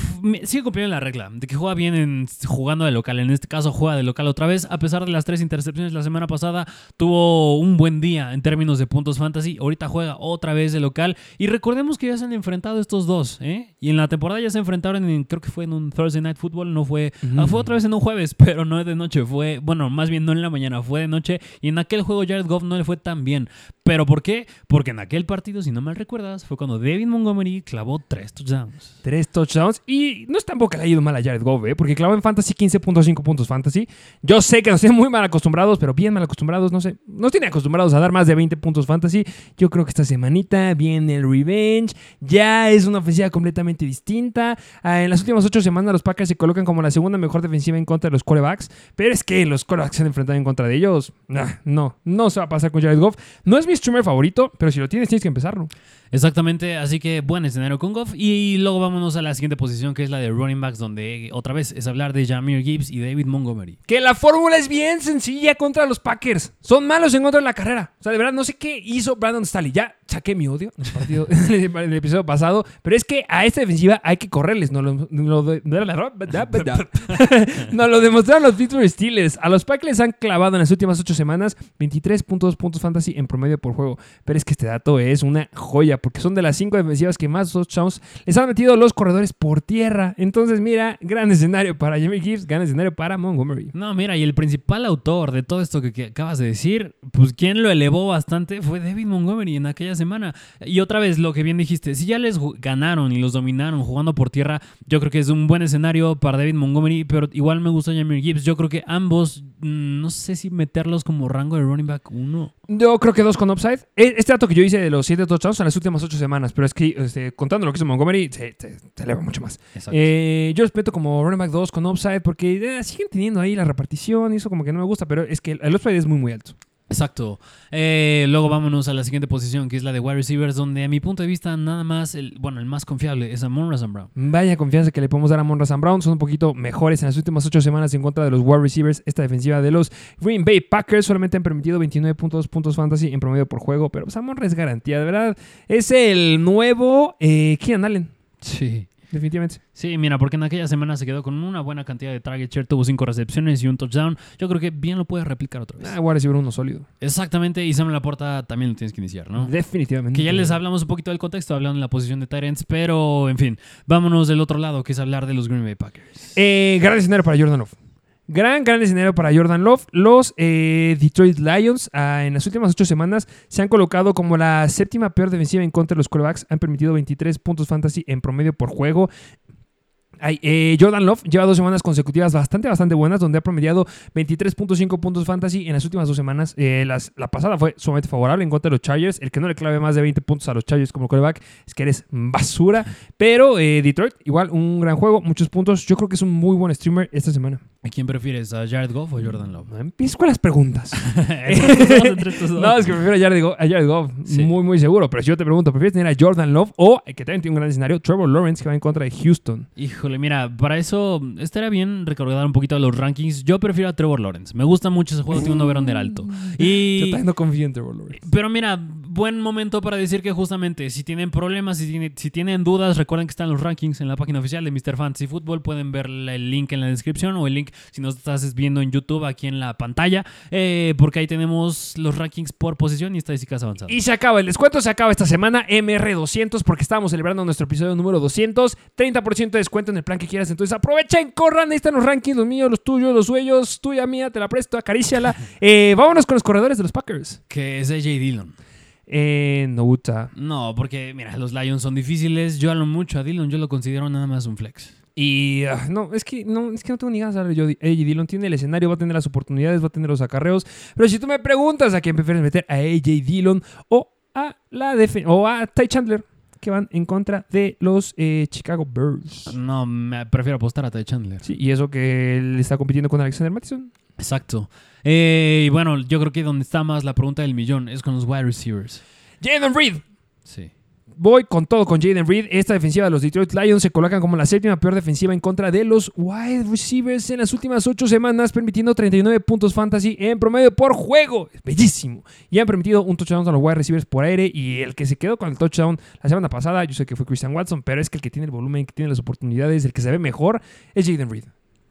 sigue cumpliendo la regla de que juega bien en, jugando de local. En este caso juega de local otra vez. A pesar de las tres intercepciones la semana pasada, tuvo un buen día en términos de puntos fantasy. Ahorita juega otra vez de local. Y recordemos que ya se han enfrentado estos dos. ¿eh? Y en la temporada ya se enfrentaron, en, creo que fue en un Thursday Night Football. No fue, ah, fue otra vez en un jueves, pero no de noche. Fue, bueno, más bien no en la mañana, fue de noche. Y en aquel juego Jared Goff no le fue tan bien. ¿Pero por qué? Porque en aquel partido, si no mal recuerdas, fue cuando David Montgomery clavó tres touchdowns. Tres touchdowns. Y no es tampoco que le haya ido mal a Jared Goff, ¿eh? porque clavó en Fantasy 15.5 puntos Fantasy. Yo sé que nos tienen muy mal acostumbrados, pero bien mal acostumbrados, no sé. Nos tienen acostumbrados a dar más de 20 puntos Fantasy. Yo creo que esta semanita viene el revenge. Ya es una ofensiva completamente distinta. Ah, en las últimas ocho semanas los Packers se colocan como la segunda mejor defensiva en contra de los quarterbacks. Pero es que los quarterbacks se han enfrentado en contra de ellos. Nah, no, no se va a pasar con Jared Goff. No es mi streamer favorito, pero si lo tienes tienes que empezarlo. Exactamente, así que buen escenario con Goff. Y luego vámonos a la siguiente posición, que es la de running backs, donde otra vez es hablar de Jamir Gibbs y David Montgomery. Que la fórmula es bien sencilla contra los Packers. Son malos en contra de la carrera. O sea, de verdad, no sé qué hizo Brandon Staley. Ya saqué mi odio en el, partido- en el episodio pasado. Pero es que a esta defensiva hay que correrles. No lo, no lo- no lo demostraron los Pittsburgh Steelers. A los Packers les han clavado en las últimas ocho semanas 23.2 puntos fantasy en promedio por juego. Pero es que este dato es una joya. Porque son de las cinco defensivas que más touchdowns les han metido los corredores por tierra. Entonces, mira, gran escenario para Jamie Gibbs, gran escenario para Montgomery. No, mira, y el principal autor de todo esto que, que acabas de decir, pues quien lo elevó bastante fue David Montgomery en aquella semana. Y otra vez, lo que bien dijiste, si ya les ganaron y los dominaron jugando por tierra, yo creo que es un buen escenario para David Montgomery, pero igual me gusta Jamir Gibbs. Yo creo que ambos, mm, no sé si meterlos como rango de running back uno. Yo creo que dos con upside. E- Este dato que yo hice de los siete touchdowns en las últimas ocho semanas, pero es que este, contando lo que hizo Montgomery, se, se- se eleva mucho más. Eh, yo respeto como running back 2 con upside porque eh, siguen teniendo ahí la repartición y eso como que no me gusta, pero es que el, el upside es muy muy alto. Exacto. Eh, luego vámonos a la siguiente posición, que es la de wide receivers, donde a mi punto de vista nada más, el, bueno, el más confiable es Amon Razan Brown. Vaya confianza que le podemos dar a Monra Sam Brown. Son un poquito mejores en las últimas ocho semanas en contra de los wide receivers. Esta defensiva de los Green Bay Packers solamente han permitido 29.2 puntos fantasy en promedio por juego, pero pues Monra es garantía, de verdad. Es el nuevo eh, Keenan Allen. Sí. Definitivamente. Sí, mira, porque en aquella semana se quedó con una buena cantidad de target share, tuvo cinco recepciones y un touchdown. Yo creo que bien lo puede replicar otra vez. Ah, voy a recibir uno sólido. Exactamente, y Sam Laporta también lo tienes que iniciar, ¿no? Definitivamente. Que ya les hablamos un poquito del contexto, hablando de la posición de Tyrants, pero en fin, vámonos del otro lado, que es hablar de los Green Bay Packers. Eh, gran escenario para Jordan Love. Gran, gran escenario para Jordan Love. Los eh, Detroit Lions ah, en las últimas ocho semanas se han colocado como la séptima peor defensiva en contra de los quarterbacks. Han permitido 23 puntos fantasy en promedio por juego. Ay, eh, Jordan Love lleva dos semanas consecutivas bastante, bastante buenas, donde ha promediado 23.5 puntos fantasy en las últimas dos semanas. Eh, las- la pasada fue sumamente favorable en contra de los Chargers. El que no le clave más de 20 puntos a los Chargers como quarterback es que eres basura. Pero eh, Detroit, igual, un gran juego, muchos puntos. Yo creo que es un muy buen streamer esta semana. ¿A quién prefieres, a Jared Goff o Jordan Love? No empieces con las preguntas. No, es que prefiero a Jared Goff, a Jared Goff, Sí. muy, muy seguro. Pero si yo te pregunto, ¿prefieres tener a Jordan Love o, que también tiene un gran escenario, Trevor Lawrence, que va en contra de Houston? Híjole, mira, para eso estaría bien recordar un poquito los rankings. Yo prefiero a Trevor Lawrence. Me gusta mucho ese juego, tiene un over-under alto. Yo Y... también no confío en Trevor Lawrence. Pero mira, buen momento para decir que justamente si tienen problemas, si, tiene- si tienen dudas, recuerden que están los rankings en la página oficial de Mr. Fantasy Football. Pueden ver el link en la descripción o el link si nos estás viendo en YouTube aquí en la pantalla, eh, porque ahí tenemos los rankings por posición y estadísticas avanzadas. Y se acaba el descuento, se acaba esta semana MR200 porque estábamos celebrando nuestro episodio número 200. 30% de descuento en el plan que quieras. Entonces aprovechen, corran, ahí están los rankings, los míos, los tuyos, los suyos, tuya, mía, te la presto, acaríciala. Eh, vámonos con los corredores de los Packers. Que es AJ Dillon. Eh, no gusta. No, porque mira, los Lions son difíciles. Yo a lo mucho a Dillon, yo lo considero nada más un flex. Y ah, no, es que no, es que no tengo ni ganas de hablar de Jody. AJ Dillon tiene el escenario, va a tener las oportunidades, va a tener los acarreos. Pero si tú me preguntas a quién prefieres meter, a AJ Dillon o a la defen- o a Ty Chandler, que van en contra de los eh, Chicago Bears. No, me prefiero apostar a Ty Chandler. Sí, y eso que él está compitiendo con Alexander Mattison. Exacto. Eh, y bueno, yo creo que donde está más la pregunta del millón es con los wide receivers. Jaden Reed. Sí. Voy con todo con Jaden Reed. Esta defensiva de los Detroit Lions se colocan como la séptima peor defensiva en contra de los wide receivers en las últimas ocho semanas, permitiendo 39 puntos fantasy en promedio por juego. Es bellísimo. Y han permitido un touchdown a los wide receivers por aire. Y el que se quedó con el touchdown la semana pasada, yo sé que fue Christian Watson, pero es que el que tiene el volumen, que tiene las oportunidades, el que se ve mejor, es Jaden Reed.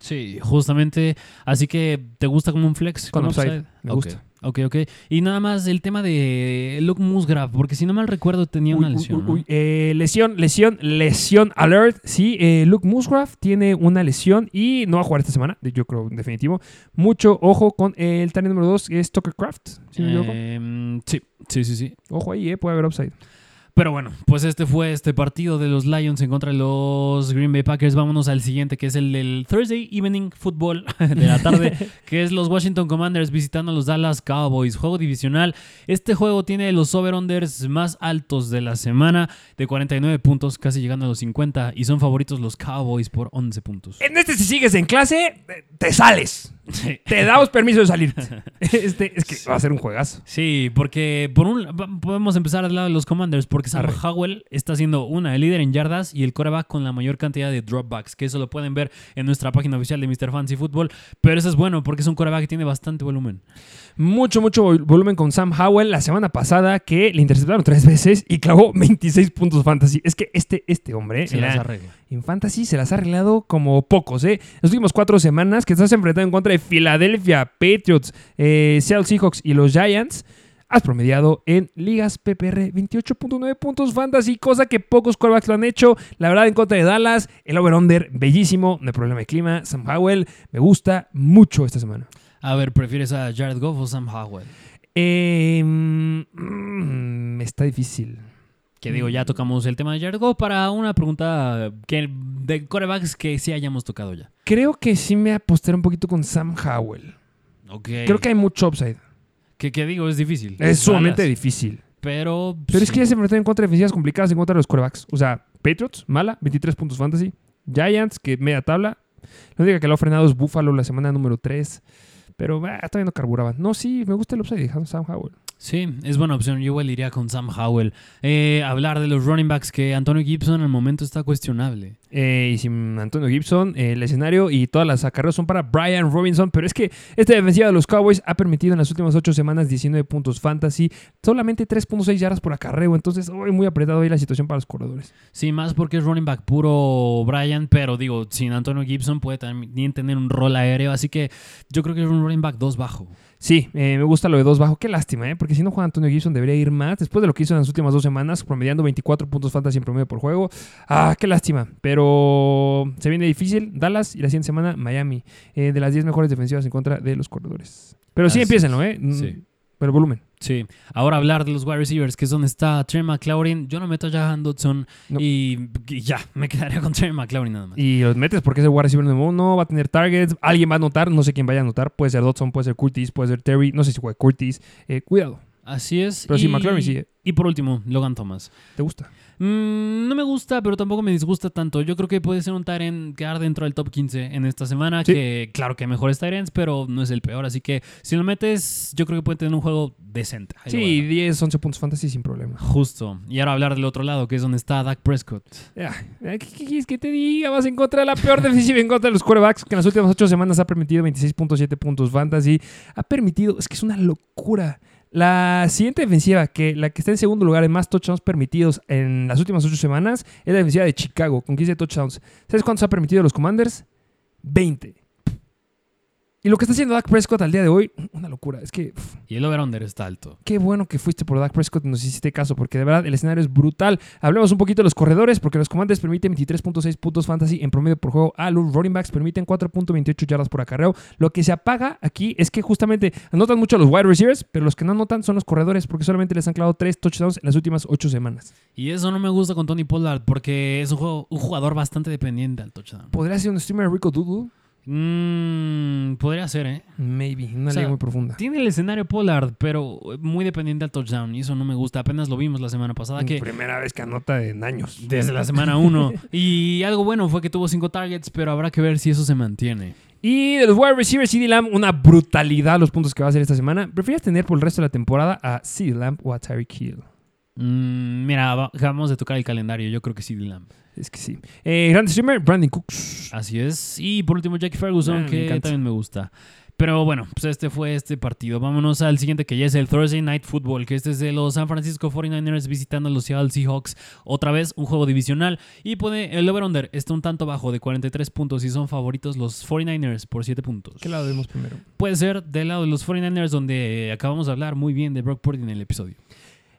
Sí, justamente. Así que, ¿te gusta como un flex? Con upside, me gusta. Ok, ok. Y nada más el tema de Luke Musgrave, porque si no mal recuerdo tenía una Uy, lesión. uy, ¿no? uy. Eh, lesión, lesión, lesión alert. Sí, eh, Luke Musgrave tiene una lesión y no va a jugar esta semana, yo creo, definitivo. Mucho ojo con el talento número 2, que es Tucker Craft. ¿sí? Em, sí, sí, sí, sí. Ojo ahí, eh, puede haber upside. Pero bueno, pues este fue este partido de los Lions en contra de los Green Bay Packers. Vámonos al siguiente, que es el del Thursday Evening Football de la tarde, que es los Washington Commanders visitando a los Dallas Cowboys. Juego divisional. Este juego tiene los over-unders más altos de la semana, de 49 puntos, casi llegando a los 50, y son favoritos los Cowboys por 11 puntos. En este, si sigues en clase, te sales. Sí. Te damos permiso de salir. Este, es que va a ser un juegazo. Sí, porque por un podemos empezar al lado de los Commanders, porque Sam Arre. Howell está siendo una el líder en yardas y el coreback con la mayor cantidad de dropbacks, que eso lo pueden ver en nuestra página oficial de Mr. Fancy Football, pero eso es bueno porque es un coreback que tiene bastante volumen. Mucho, mucho vol- volumen con Sam Howell la semana pasada que le interceptaron tres veces y clavó 26 puntos fantasy. Es que este, este hombre Se en, las la- en fantasy se las ha arreglado como pocos, ¿eh? Las últimas cuatro semanas que estás enfrentando en contra de Philadelphia, Patriots, eh, Seattle Seahawks y los Giants, has promediado en ligas PPR 28.9 puntos fantasy, cosa que pocos quarterbacks lo han hecho. La verdad, en contra de Dallas, el over-under, bellísimo, no hay problema de clima. Sam Howell me gusta mucho esta semana. A ver, ¿prefieres a Jared Goff o Sam Howell? Eh, mm, está difícil. Que digo, ya tocamos el tema de Jared Goff para una pregunta que, de corebacks que sí hayamos tocado ya. Creo que sí me apostaré un poquito con Sam Howell. Ok. Creo que hay mucho upside. que, que digo, es difícil. Es sumamente difícil. Pero, Pero es que ya se enfrentan en contra de defensivas complicadas en contra de los corebacks. O sea, Patriots, mala, 23 puntos fantasy. Giants, que media tabla. No diga que lo ha frenado es Buffalo la semana número 3. Pero bah, todavía no carburaban. No, sí, me gusta el upside de Sam Howell. Sí, es buena opción. Yo igual iría con Sam Howell. Eh, hablar de los running backs que Antonio Gibson al momento está cuestionable. Eh, y sin Antonio Gibson, eh, el escenario y todas las acarreos son para Brian Robinson. Pero es que esta defensiva de los Cowboys ha permitido en las últimas 8 semanas 19 puntos fantasy, solamente 3.6 yardas por acarreo. Entonces, hoy muy apretado ahí la situación para los corredores. Sí, más porque es running back puro Brian, pero digo, sin Antonio Gibson puede también tener un rol aéreo. Así que yo creo que es un running back 2 bajo. Sí, eh, me gusta lo de dos bajo. Qué lástima, ¿eh? Porque si no juega Antonio Gibson debería ir más. Después de lo que hizo en las últimas dos semanas, promediando 24 puntos fantasy en promedio por juego. Ah, qué lástima. Pero se viene difícil. Dallas y la siguiente semana Miami. Eh, de las 10 mejores defensivas en contra de los corredores. Pero sí, Así ¿eh? Sí. Pero volumen. Sí. Ahora hablar de los wide receivers, que es donde está Trey McLaurin. Yo no meto a Jahan Dodson No. y, y ya, me quedaría con Trey McLaurin nada más. Y los metes porque es el wide receiver número uno, va a tener targets, alguien va a anotar, no sé quién vaya a anotar, puede ser Dodson, puede ser Curtis, puede ser Terry, no sé si juega Curtis, eh, cuidado, Así es. pero sí, y- McLaurin sí, Y por último, Logan Thomas. ¿te gusta? Mm, no me gusta, pero tampoco me disgusta tanto. Yo creo que puede ser un Tyrant quedar dentro del top 15 en esta semana. Sí. Que claro que hay mejores Tyrants, pero no es el peor. Así que si lo metes, yo creo que puede tener un juego decente. Ahí Sí, dar. 10, 11 puntos fantasy sin problema. Justo. Y ahora hablar del otro lado, que es donde está Dak Prescott. Ah, ¿Qué qué quieres que te diga? Vas en contra de la peor defensiva en contra de los quarterbacks, que en las últimas 8 semanas ha permitido 26.7 puntos fantasy. Ha permitido, es que es una locura. La siguiente defensiva, que la que está en segundo lugar en más touchdowns permitidos en las últimas 8 semanas, es la defensiva de Chicago, con 15 touchdowns. ¿Sabes cuántos ha permitido los Commanders? 20. Y lo que está haciendo Dak Prescott al día de hoy, una locura. Es que uf, Y el over-under está alto. qué bueno que fuiste por Dak Prescott y nos hiciste caso, porque de verdad el escenario es brutal. Hablemos un poquito de los corredores, porque los comandantes permiten 23.6 puntos fantasy en promedio por juego a los running backs, permiten 4.28 yardas por acarreo. Lo que se apaga aquí es que justamente anotan mucho a los wide receivers, pero los que no anotan son los corredores, porque solamente les han clavado 3 touchdowns en las últimas 8 semanas. Y eso no me gusta con Tony Pollard, porque es un, juego- un jugador bastante dependiente al touchdown. ¿Podría ser un streamer Rico Doodle? Mm, podría ser, ¿eh? Maybe, una O sea, liga muy profunda. Tiene el escenario Pollard, pero muy dependiente al touchdown. Y eso no me gusta. Apenas lo vimos la semana pasada. Que Primera vez que anota en años. desde la semana 1. y algo bueno fue que tuvo 5 targets, pero habrá que ver si eso se mantiene. Y de los wide receivers, CD Lamb, una brutalidad los puntos que va a hacer esta semana. ¿Prefieres tener por el resto de la temporada a CD Lamb o a Tyreek Hill? Mm, mira, acabamos de tocar el calendario. Yo creo que sí, Lamb. Es que sí. Eh, grande streamer, Brandon Cooks. Así es. Y por último, Jackie Ferguson, Ah, me que encanta. también me gusta. Pero bueno, pues este fue este partido. Vámonos al siguiente que ya es el Thursday Night Football, que este es de los San Francisco 49ers visitando a los Seattle Seahawks. Otra vez un juego divisional. Y puede, el over-under está un tanto bajo de 43 puntos y son favoritos los 49ers por 7 puntos. ¿Qué lado vemos primero? Puede ser del lado de los 49ers donde acabamos de hablar muy bien de Brock Purdy en el episodio.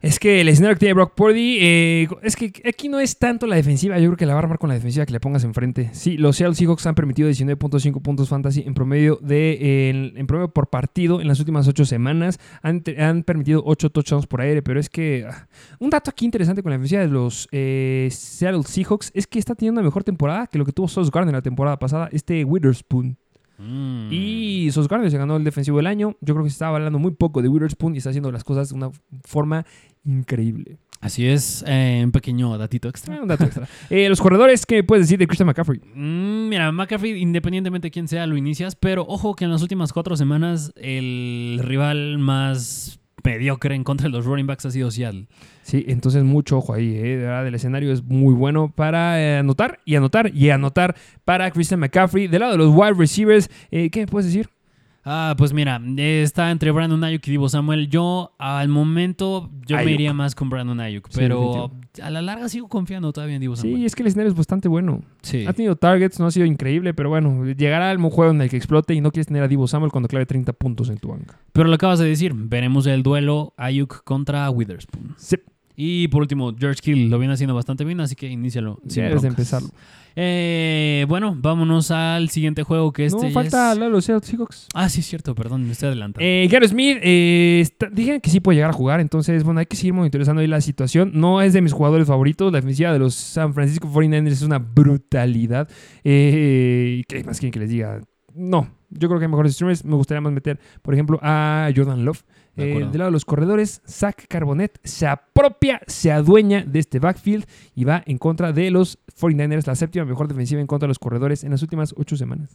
Es que el escenario que tiene Brock Purdy, eh, es que aquí no es tanto la defensiva, yo creo que la va a armar con la defensiva que le pongas enfrente. Sí, los Seattle Seahawks han permitido 19.5 puntos fantasy en promedio de en, promedio por partido en las últimas 8 semanas. Han, han permitido 8 touchdowns por aire, pero es que ah, un dato aquí interesante con la defensiva de los eh, Seattle Seahawks es que está teniendo una mejor temporada que lo que tuvo Sauce Gardner la temporada pasada, este Witherspoon. Mm. Y Sos Gardner se ganó el defensivo del año. Yo creo que se estaba hablando muy poco de Witherspoon y está haciendo las cosas de una forma increíble. Así es, eh, un pequeño datito extra. Ah, un dato extra. Eh, los corredores, ¿qué puedes decir de Christian McCaffrey? Mm, mira, McAfee, independientemente de quién sea, lo inicias, pero ojo que en las últimas cuatro semanas el rival más mediocre en contra de los running backs ha sido Seattle. Sí, entonces mucho ojo ahí. eh. De verdad, el escenario es muy bueno para eh, anotar y anotar y anotar para Christian McCaffrey. Del lado de los wide receivers, eh, ¿qué me puedes decir? Ah, pues mira, está entre Brandon Ayuk y Divo Samuel. Yo, al momento, yo me iría más con Brandon Ayuk, Sí, pero a la larga sigo confiando todavía en Divo Samuel. Sí, es que el escenario es bastante bueno. Sí. Ha tenido targets, no ha sido increíble, pero bueno, llegará al juego en el que explote y no quieres tener a Divo Samuel cuando clave 30 puntos en tu banca. Pero lo acabas de decir, veremos el duelo Ayuk contra Witherspoon. Sí, Y por último, George Kill lo viene haciendo bastante bien, así que inícialo. ya debes de empezarlo. Eh, bueno, vámonos al siguiente juego que este no, ya falta es- Seattle Seahawks. Ah, sí, es cierto, perdón, me estoy adelantando. Eh, Gary Smith, eh, está- dijeron que sí puede llegar a jugar, entonces, bueno, hay que seguir monitorizando ahí la situación. No es de mis jugadores favoritos, la defensiva de los San Francisco 49ers es una brutalidad. Eh, ¿Qué más quieren que les diga? No, yo creo que hay mejores streamers. Me gustaría más meter, por ejemplo, a Jordan Love. De Eh, del lado de los corredores, Zach Carbonet se apropia, se adueña de este backfield y va en contra de los 49ers, la séptima mejor defensiva en contra de los corredores en las últimas ocho semanas.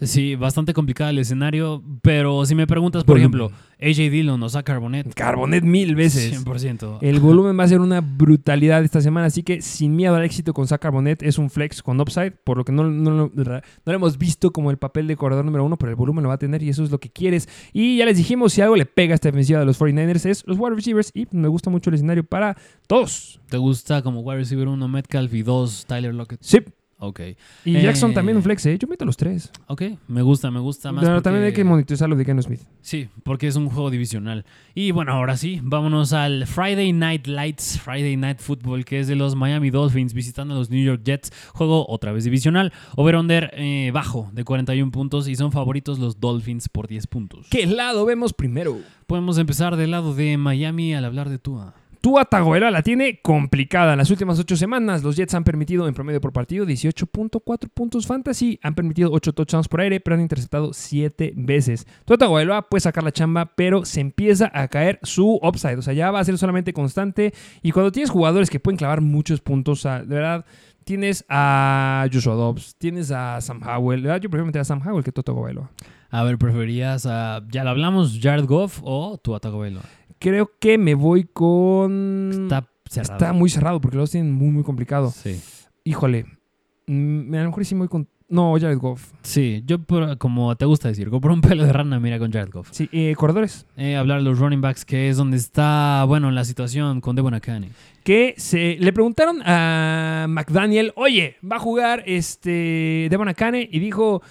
Sí, bastante complicado el escenario, pero si me preguntas, por ejemplo, AJ Dillon o Zach Carbonet, Carbonet mil veces. 100%. El volumen va a ser una brutalidad esta semana, así que sin miedo al éxito con Zach Carbonet es un flex con upside, por lo que no, no, no- no lo hemos visto como el papel de corredor número uno, pero el volumen lo va a tener y eso es lo que quieres. Y ya les dijimos, si algo le pega a esta defensiva de los 49ers es los wide receivers y me gusta mucho el escenario para todos. ¿Te gusta como wide receiver 1 Metcalf y 2 Tyler Lockett? Sí. Ok. Y Eh, Jackson también un flex, ¿eh? Yo meto los tres. Ok, me gusta, me gusta más. Pero porque- también hay que monitorizarlo de Geno Smith. Sí, porque es un juego divisional. Y bueno, ahora sí, vámonos al Friday Night Lights, Friday Night Football, que es de los Miami Dolphins visitando a los New York Jets. Juego otra vez divisional. Over-under eh, bajo de 41 puntos y son favoritos los Dolphins por 10 puntos. ¿Qué lado vemos primero? Podemos empezar del lado de Miami al hablar de Tua. Tua Tagovailoa la tiene complicada. En las últimas ocho semanas, los Jets han permitido en promedio por partido 18.4 puntos fantasy. Han permitido 8 touchdowns por aire, pero han interceptado 7 veces. Tua Tagovailoa puede sacar la chamba, pero se empieza a caer su upside. O sea, ya va a ser solamente constante. Y cuando tienes jugadores que pueden clavar muchos puntos, de verdad, tienes a Joshua Dobbs, tienes a Sam Howell. De verdad, yo prefiero meter a Sam Howell que Tua Tagovailoa. A ver, ¿preferías a, ya lo hablamos, Jared Goff o Tua Tagovailoa? Creo que me voy con... Está cerrado. Está muy cerrado porque los tienen muy, muy complicado. Sí. Híjole. Mm, a lo mejor sí me voy con. No, Jared Goff. Sí, yo como te gusta decir, por un pelo de rana, mira con Jared Goff. Sí, eh, corredores. Eh, hablar de los running backs, que es donde está, bueno, la situación con Devon Akane. Que se le preguntaron a McDaniel, oye, ¿va a jugar este Devon Akane? Y dijo,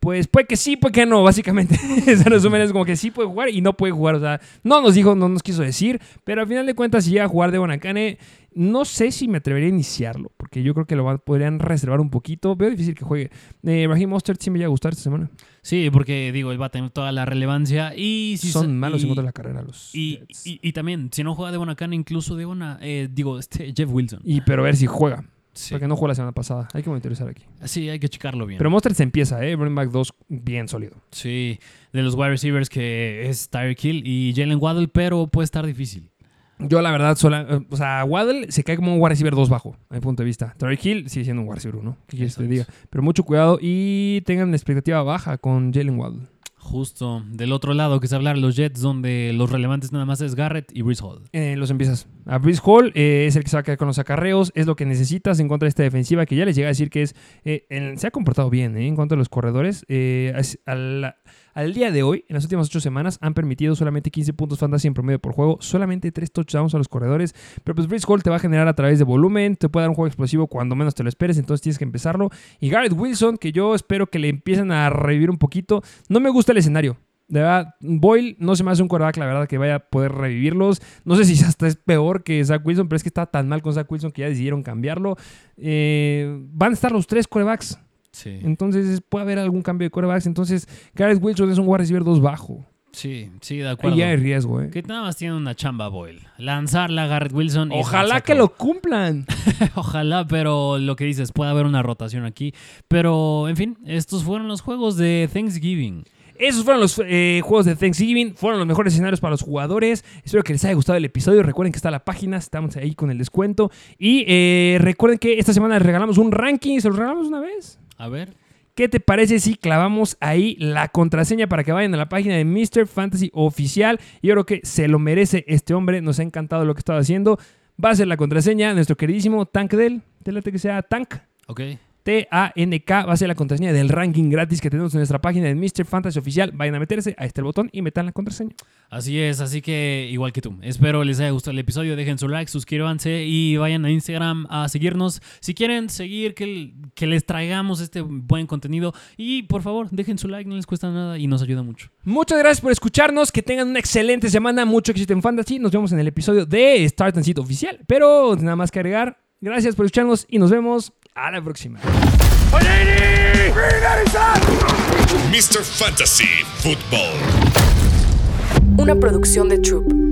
pues puede que sí, puede que no, básicamente. Ese resumen es como que sí puede jugar y no puede jugar. O sea, no nos dijo, no nos quiso decir, pero al final de cuentas, si llega a jugar Devon Akane, no sé si me atrevería a iniciarlo, porque yo creo que lo podrían reservar un poquito. Veo difícil que juegue. Eh, Raheem Mostert sí me llega a gustar esta semana. Sí, porque digo, él va a tener toda la relevancia y si Son malos y, en contra de la carrera los y, y- y también, si no juega Devon Akane, incluso Devon, eh, digo, este Jeff Wilson. Y pero a ver si juega. Sí. Porque no jugó la semana pasada. Hay que monitorizar aquí. Sí, hay que checarlo bien. Pero Monster se empieza, ¿eh? Running back 2 bien sólido. sí, de los wide receivers que es Tyreek Hill y Jalen Waddle, pero puede estar difícil. Yo, la verdad, sola, eh, o sea, Waddle se cae como un wide receiver 2 bajo, a mi punto de vista. Tyreek Hill sigue siendo un wide receiver 1, ¿qué quieres que te diga? Pero mucho cuidado y tengan expectativa baja con Jalen Waddle. Justo del otro lado, que es hablar los Jets, donde los relevantes nada más es Garrett y Brees Hall. Eh, los empiezas. A Brees Hall eh, es el que se va a quedar con los acarreos, es lo que necesitas en contra de esta defensiva, que ya les llega a decir que es. eh, se ha comportado bien eh, en cuanto a los corredores. Eh, es- al, día de hoy, en las últimas ocho semanas, han permitido solamente 15 puntos fantasy en promedio por juego, solamente 3 touchdowns a los corredores. Pero pues Brees Hall te va a generar a través de volumen, te puede dar un juego explosivo cuando menos te lo esperes, entonces tienes que empezarlo. Y Garrett Wilson, que yo espero que le empiecen a revivir un poquito. No me gusta el escenario. De verdad, Boyle no se me hace un quarterback, la verdad, que vaya a poder revivirlos. No sé si hasta es peor que Zach Wilson, pero es que está tan mal con Zach Wilson que ya decidieron cambiarlo. Eh, van a estar los tres quarterbacks. Sí. Entonces puede haber algún cambio de quarterbacks. Entonces, Garrett Wilson es un wide receiver 2 bajo. Sí, sí, de Ahí acuerdo. ya hay riesgo, ¿eh? Que nada más tiene una chamba Boyle. Lanzarla a Garrett Wilson. y Ojalá que lo cumplan. Ojalá, pero lo que dices, puede haber una rotación aquí. Pero, en fin, estos fueron los juegos de Thanksgiving. Esos fueron los eh, juegos de Thanksgiving. Fueron los mejores escenarios para los jugadores. Espero que les haya gustado el episodio. Recuerden que está la página. Estamos ahí con el descuento. Y eh, recuerden que esta semana les regalamos un ranking. ¿Se los regalamos una vez? A ver. ¿Qué te parece si clavamos ahí la contraseña para que vayan a la página de Mr. Fantasy Oficial? Yo creo que se lo merece este hombre. Nos ha encantado lo que estaba haciendo. Va a ser la contraseña nuestro queridísimo Tank Del. Te que sea Tank. Ok. T-A-N-K va a ser la contraseña del ranking gratis que tenemos en nuestra página de Mr. Fantasy Oficial. Vayan a meterse, ahí está el botón y metan la contraseña. Así es, así que igual que tú. Espero les haya gustado el episodio. Dejen su like, suscríbanse y vayan a Instagram a seguirnos. Si quieren seguir, que, que les traigamos este buen contenido. Y por favor, dejen su like, no les cuesta nada y nos ayuda mucho. Muchas gracias por escucharnos, que tengan una excelente semana, mucho éxito en Fantasy. Nos vemos en el episodio de Start and Seat Oficial. Pero nada más que agregar, gracias por escucharnos y nos vemos a la próxima. Mr. Fantasy Football. Una producción de Troop.